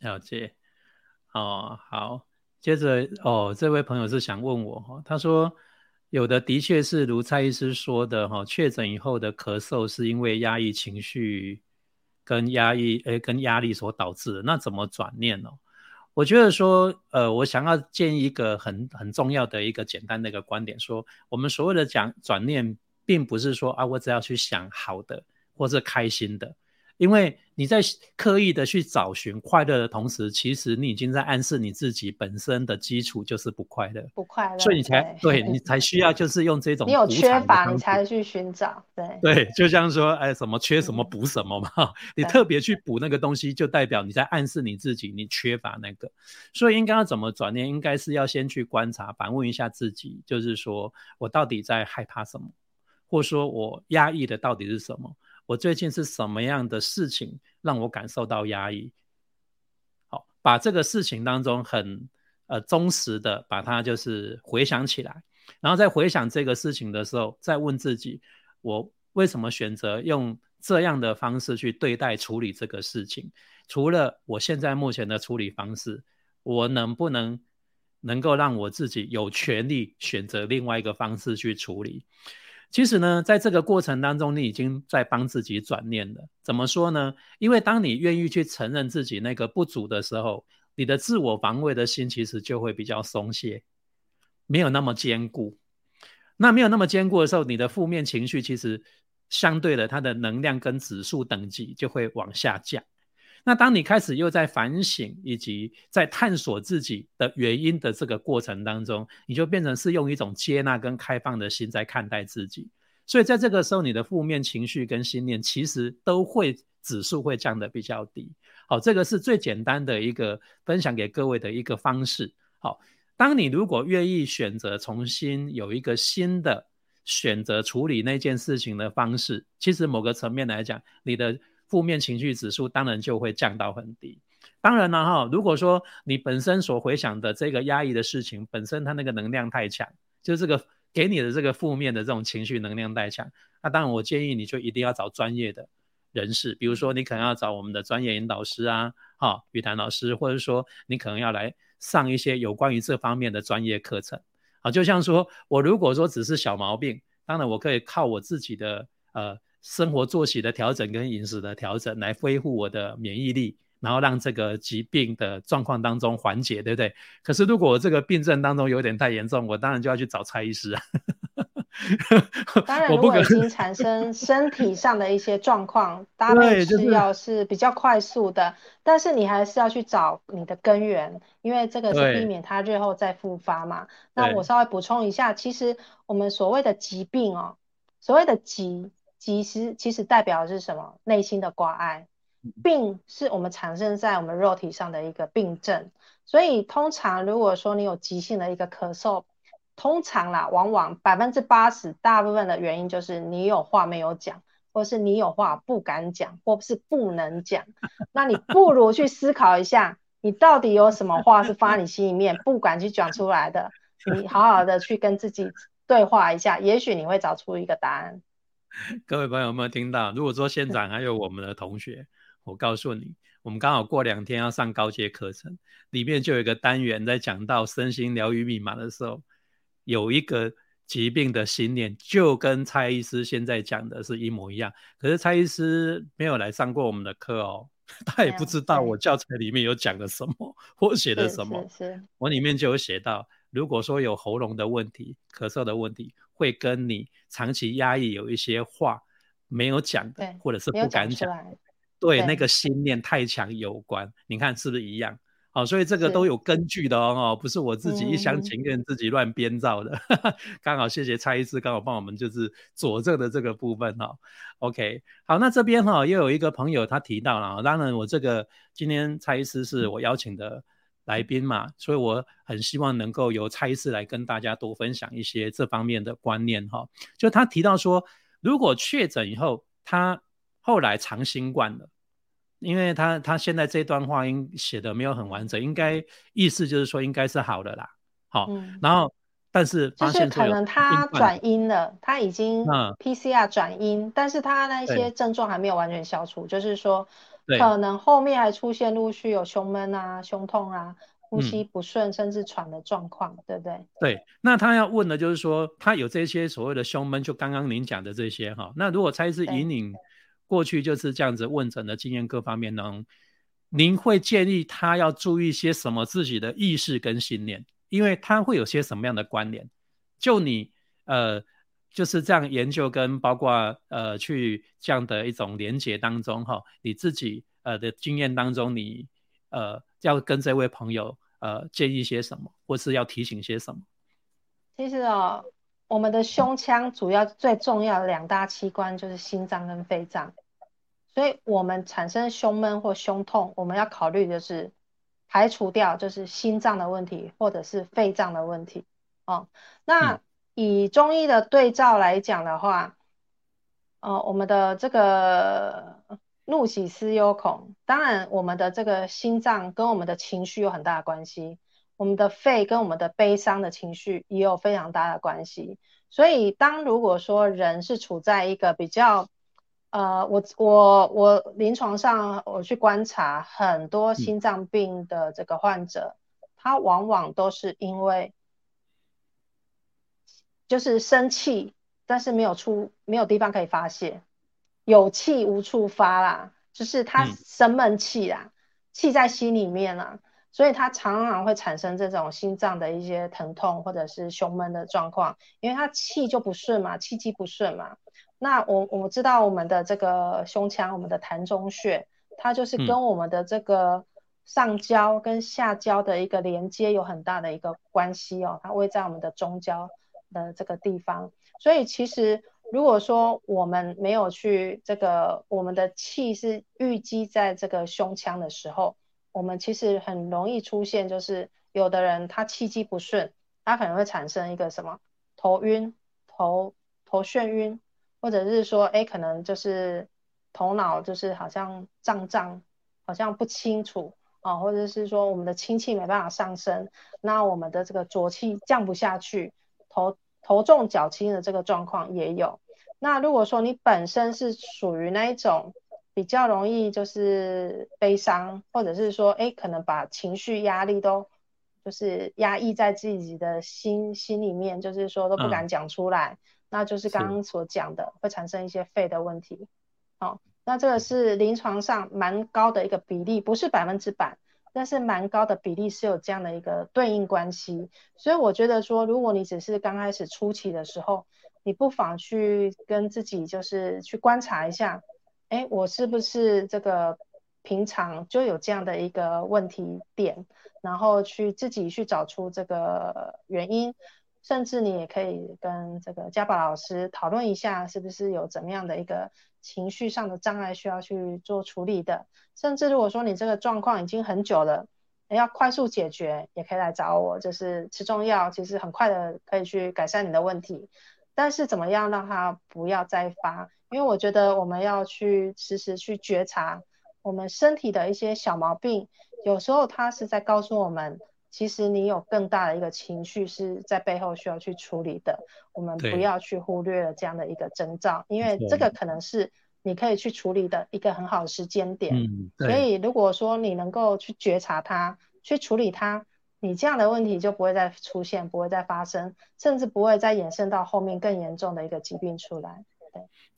了解，哦，好，接着哦，这位朋友是想问我哈，他说。有的的确是如蔡医师说的哈，确诊以后的咳嗽是因为压抑情绪跟压抑，诶，跟压力所导致的。那怎么转念呢？我觉得说，呃，我想要建一个很很重要的一个简单的一个观点，说我们所谓的讲转念，并不是说啊，我只要去想好的或是开心的。因为你在刻意的去找寻快乐的同时，其实你已经在暗示你自己本身的基础就是不快乐，不快。乐，所以你才对你才需要就是用这。种你有缺乏，你才去寻找，对。对，就像说哎什么缺什么补什么嘛，你特别去补那个东西，就代表你在暗示你自己你缺乏那个，所以应该要怎么转念？应该是要先去观察，反问一下自己，就是说我到底在害怕什么，或说我压抑的到底是什么？我最近是什么样的事情让我感受到压抑？好，把这个事情当中很呃忠实的把它就是回想起来，然后在回想这个事情的时候，再问自己：我为什么选择用这样的方式去对待处理这个事情？除了我现在目前的处理方式，我能不能能够让我自己有权利选择另外一个方式去处理？其实呢，在这个过程当中，你已经在帮自己转念了。怎么说呢？因为当你愿意去承认自己那个不足的时候，你的自我防卫的心其实就会比较松懈，没有那么坚固。那没有那么坚固的时候，你的负面情绪其实相对的，它的能量跟指数等级就会往下降。那当你开始又在反省以及在探索自己的原因的这个过程当中，你就变成是用一种接纳跟开放的心在看待自己，所以在这个时候，你的负面情绪跟信念其实都会指数会降得比较低。好，这个是最简单的一个分享给各位的一个方式。好，当你如果愿意选择重新有一个新的选择处理那件事情的方式，其实某个层面来讲，你的。负面情绪指数当然就会降到很低。当然了哈，如果说你本身所回想的这个压抑的事情本身它那个能量太强，就是这个给你的这个负面的这种情绪能量太强，那当然我建议你就一定要找专业的人士，比如说你可能要找我们的专业引导师啊，哈，语谈老师，或者说你可能要来上一些有关于这方面的专业课程。啊，就像说我如果说只是小毛病，当然我可以靠我自己的呃。生活作息的调整跟饮食的调整来恢复我的免疫力，然后让这个疾病的状况当中缓解，对不对？可是如果我这个病症当中有点太严重，我当然就要去找蔡医师啊。当然，如果已经产生身体上的一些状况，搭配吃药是比较快速的，但是你还是要去找你的根源，因为这个是避免它日后再复发嘛。那我稍微补充一下，其实我们所谓的疾病哦，所谓的疾。其实其实代表的是什么？内心的挂碍，病是我们产生在我们肉体上的一个病症。所以通常如果说你有急性的一个咳嗽，通常啦，往往百分之八十大部分的原因就是你有话没有讲，或是你有话不敢讲，或是不能讲。那你不如去思考一下，你到底有什么话是放在你心里面不敢去讲出来的？你好好的去跟自己对话一下，也许你会找出一个答案。各位朋友有没有听到？如果说现场还有我们的同学，我告诉你，我们刚好过两天要上高阶课程，里面就有一个单元在讲到身心疗愈密码的时候，有一个疾病的信念，就跟蔡医师现在讲的是一模一样。可是蔡医师没有来上过我们的课哦，他也不知道我教材里面有讲了什么或写的什么。我里面就有写到，如果说有喉咙的问题、咳嗽的问题。会跟你长期压抑有一些话没有讲的，或者是不敢讲，对那个心念太强有关。你看是不是一样？好，所以这个都有根据的哦，不是我自己一厢情愿自己乱编造的。刚好谢谢蔡医师刚好帮我们就是佐证的这个部分哈。OK，好，那这边哈又有一个朋友他提到了，当然我这个今天蔡医师是我邀请的。来宾嘛，所以我很希望能够由蔡医师来跟大家多分享一些这方面的观念哈。就他提到说，如果确诊以后，他后来长新冠了，因为他他现在这段话应写的没有很完整，应该意思就是说应该是好的啦。好，然后但是就是可能他转阴了，他已经 PCR 转阴，但是他那些症状还没有完全消除，就是说。可能后面还出现陆续有胸闷啊、胸痛啊、呼吸不顺，甚至喘的状况，对不对？对，那他要问的就是说，他有这些所谓的胸闷，就刚刚您讲的这些哈。那如果猜是引领过去就是这样子问诊的经验各方面呢，您会建议他要注意些什么自己的意识跟信念？因为他会有些什么样的关联？就你呃就是这样研究跟包括呃去这样的一种连接当中哈，你自己呃的经验当中，你呃要跟这位朋友呃建议些什么，或是要提醒些什么？其实哦。我们的胸腔主要最重要的两大器官就是心脏跟肺脏，所以我们产生胸闷或胸痛，我们要考虑的是排除掉就是心脏的问题或者是肺脏的问题哦。那以中医的对照来讲的话，呃，我们的这个怒喜思忧恐，当然我们的这个心脏跟我们的情绪有很大的关系。我们的肺跟我们的悲伤的情绪也有非常大的关系，所以当如果说人是处在一个比较，呃，我我我临床上我去观察很多心脏病的这个患者，他往往都是因为就是生气，但是没有出没有地方可以发泄，有气无处发啦，就是他生闷气啦，气在心里面啦。所以他常常会产生这种心脏的一些疼痛或者是胸闷的状况，因为他气就不顺嘛，气机不顺嘛。那我我知道我们的这个胸腔，我们的膻中穴，它就是跟我们的这个上焦跟下焦的一个连接有很大的一个关系哦，它位在我们的中焦的这个地方。所以其实如果说我们没有去这个，我们的气是淤积在这个胸腔的时候。我们其实很容易出现，就是有的人他气机不顺，他可能会产生一个什么头晕、头头眩晕，或者是说，哎，可能就是头脑就是好像胀胀，好像不清楚啊，或者是说我们的清气没办法上升，那我们的这个浊气降不下去，头头重脚轻的这个状况也有。那如果说你本身是属于那一种。比较容易就是悲伤，或者是说，哎，可能把情绪压力都就是压抑在自己的心心里面，就是说都不敢讲出来，那就是刚刚所讲的，会产生一些肺的问题。好，那这个是临床上蛮高的一个比例，不是百分之百，但是蛮高的比例是有这样的一个对应关系。所以我觉得说，如果你只是刚开始初期的时候，你不妨去跟自己就是去观察一下。哎，我是不是这个平常就有这样的一个问题点，然后去自己去找出这个原因，甚至你也可以跟这个家宝老师讨论一下，是不是有怎么样的一个情绪上的障碍需要去做处理的。甚至如果说你这个状况已经很久了，要快速解决，也可以来找我，就是吃中药，其实很快的可以去改善你的问题。但是怎么样让它不要再发？因为我觉得我们要去时时去觉察我们身体的一些小毛病，有时候它是在告诉我们，其实你有更大的一个情绪是在背后需要去处理的。我们不要去忽略了这样的一个征兆，因为这个可能是你可以去处理的一个很好的时间点。嗯，所以如果说你能够去觉察它，去处理它，你这样的问题就不会再出现，不会再发生，甚至不会再衍生到后面更严重的一个疾病出来。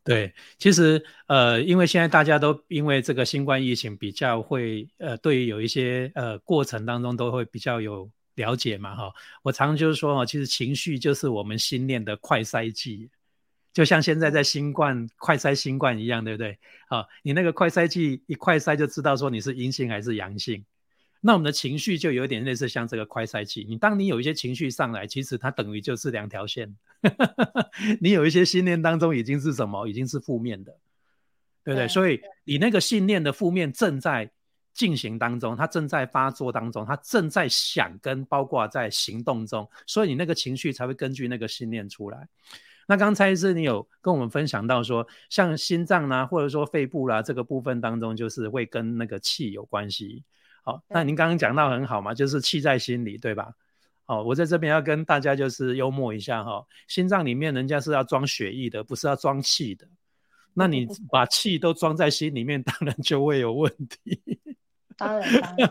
对。其实呃，因为现在大家都因为这个新冠疫情比较会呃，对于有一些呃过程当中都会比较有了解嘛哈。我常常就是说哦，其实情绪就是我们心念的快筛剂，就像现在在新冠快筛新冠一样，对不对？啊，你那个快筛剂一快筛就知道说你是阴性还是阳性。那我们的情绪就有点类似像这个快赛器，你当你有一些情绪上来，其实它等于就是两条线。你有一些信念当中已经是什么，已经是负面的，对不对？所以你那个信念的负面正在进行当中，它正在发作当中，它正在想跟包括在行动中，所以你那个情绪才会根据那个信念出来。那刚才是你有跟我们分享到说，像心脏啦，或者说肺部啦这个部分当中，就是会跟那个气有关系。好，那您刚刚讲到很好嘛，就是气在心里，对吧？好，我在这边要跟大家就是幽默一下哈，心脏里面人家是要装血液的，不是要装气的。那你 把气都装在心里面，当然就会有问题。当然，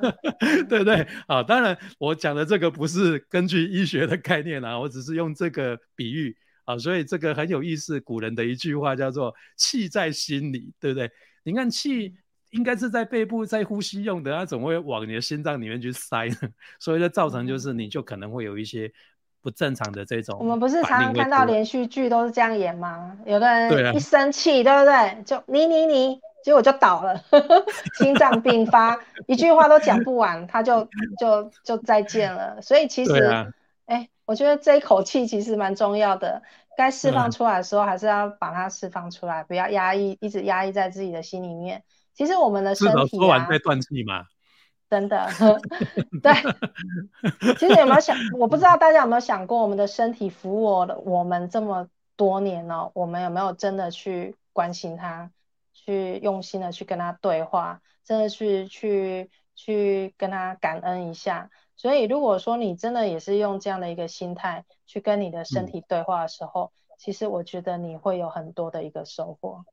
对不对？好，当然我讲的这个不是根据医学的概念啊，我只是用这个比喻啊，所以这个很有意思。古人的一句话叫做“气在心里”，对不对？你看气应该是在背部在呼吸用的，它怎么会往你的心脏里面去塞呢？所以就造成就是你就可能会有一些不正常的这种。我们不是常常看到连续剧都是这样演吗？有的人一生气，对不对？就你你你，结果就倒了，心脏病发，一句话都讲不完，他就就就再见了。所以其实。哎，我觉得这一口气其实蛮重要的，该释放出来的时候还是要把它释放出来，不要压抑，一直压抑在自己的心里面。其实我们的身体啊，说完再断气嘛，真的，对。其实有没有想，我不知道大家有没有想过，我们的身体服务我我们这么多年呢？我们有没有真的去关心他，去用心的去跟他对话，真的去去去跟他感恩一下？所以，如果说你真的也是用这样的一个心态去跟你的身体对话的时候，其实我觉得你会有很多的一个收获。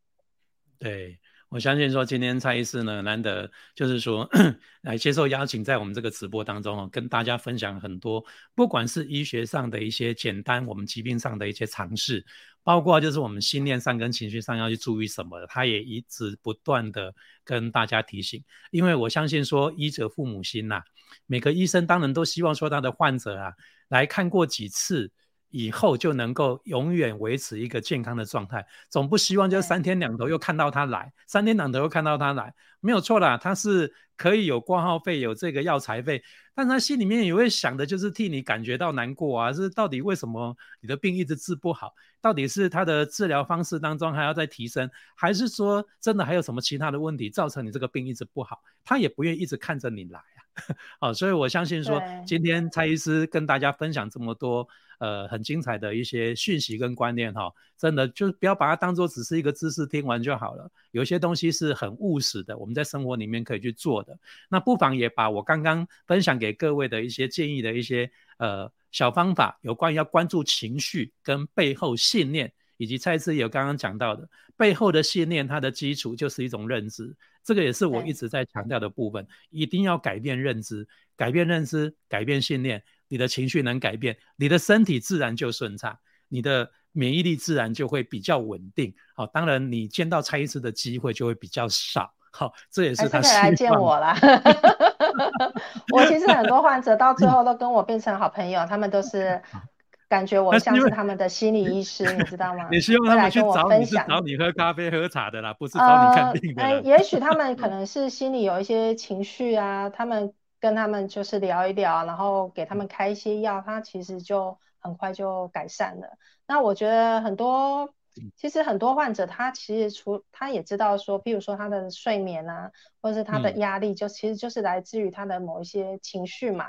对。我相信说，今天蔡医师呢，难得就是说 来接受邀请，在我们这个直播当中哦，跟大家分享很多，不管是医学上的一些简单，我们疾病上的一些尝试，包括就是我们心念上跟情绪上要去注意什么，他也一直不断的跟大家提醒。因为我相信说，医者父母心呐，每个医生当然都希望说他的患者啊，来看过几次。以后就能够永远维持一个健康的状态，总不希望就三天两头又看到他来，三天两头又看到他来，没有错啦，他是可以有挂号费，有这个药材费，但他心里面也会想的就是替你感觉到难过啊，是到底为什么你的病一直治不好？到底是他的治疗方式当中还要再提升，还是说真的还有什么其他的问题造成你这个病一直不好？他也不愿意一直看着你来啊，好，所以我相信说今天蔡医师跟大家分享这么多。呃，很精彩的一些讯息跟观念哈，真的就不要把它当做只是一个知识听完就好了。有些东西是很务实的，我们在生活里面可以去做的。那不妨也把我刚刚分享给各位的一些建议的一些呃小方法，有关于要关注情绪跟背后信念，以及蔡司有刚刚讲到的背后的信念，它的基础就是一种认知。这个也是我一直在强调的部分，一定要改变认知，改变认知，改变信念。你的情绪能改变，你的身体自然就顺畅，你的免疫力自然就会比较稳定。好，当然你见到蔡医师的机会就会比较少。好，这也是他来见我啦。我其实很多患者到最后都跟我变成好朋友，他们都是 感觉我像是他们的心理医师，你知道吗？你希望他们去找你，找你喝咖啡喝茶的啦，不是找你看病的。哎，也许他们可 能是心里有一些情绪啊，他们。跟他们就是聊一聊，然后给他们开一些药，他其实就很快就改善了。那我觉得很多，其实很多患者他其实除他也知道说，譬如说他的睡眠啊，或者是他的压力，就其实就是来自于他的某一些情绪嘛。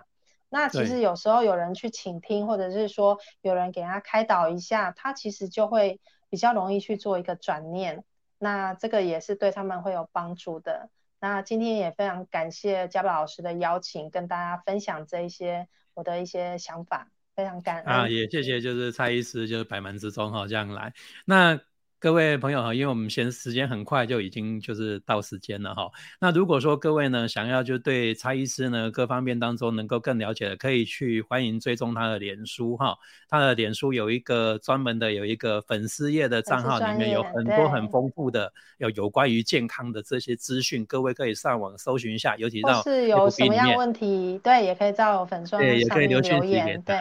那其实有时候有人去倾听，或者是说有人给他开导一下，他其实就会比较容易去做一个转念。那这个也是对他们会有帮助的。那今天也非常感谢嘉宝老师的邀请，跟大家分享这一些我的一些想法，非常感恩啊！也谢谢，就是蔡医师，就是百忙之中哈这样来那。各位朋友哈，因为我们现时间很快就已经就是到时间了哈。那如果说各位呢想要就对蔡医师呢各方面当中能够更了解的，可以去欢迎追踪他的脸书哈。他的脸书有一个专门的有一个粉丝页的账号，里面有很多很丰富的有有关于健康的这些资讯，各位可以上网搜寻一下。尤其到是有什么样问题，对，也可以在我粉专上面留言，对。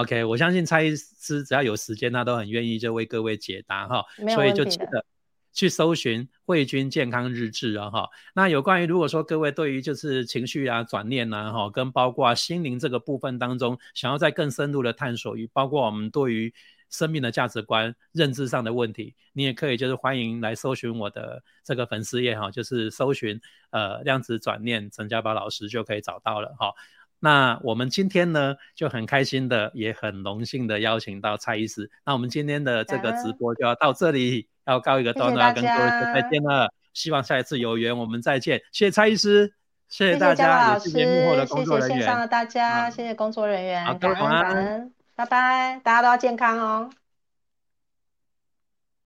OK，我相信蔡医师只要有时间，他都很愿意就为各位解答哈。所以就记得去搜寻慧君健康日志啊哈。那有关于如果说各位对于就是情绪啊转念呐哈，跟包括心灵这个部分当中，想要再更深入的探索与包括我们对于生命的价值观认知上的问题，你也可以就是欢迎来搜寻我的这个粉丝页哈，就是搜寻呃量子转念陈家宝老师就可以找到了哈。那我们今天呢就很开心的，也很荣幸的邀请到蔡医师。那我们今天的这个直播就要到这里，要告一个段落，要跟各位说再见了。希望下一次有缘我们再见。谢谢蔡医师，谢谢大家，也谢谢幕后的工作人员，谢谢线上的大家，谢谢工作人员，感恩感恩，拜拜，大家都要健康哦。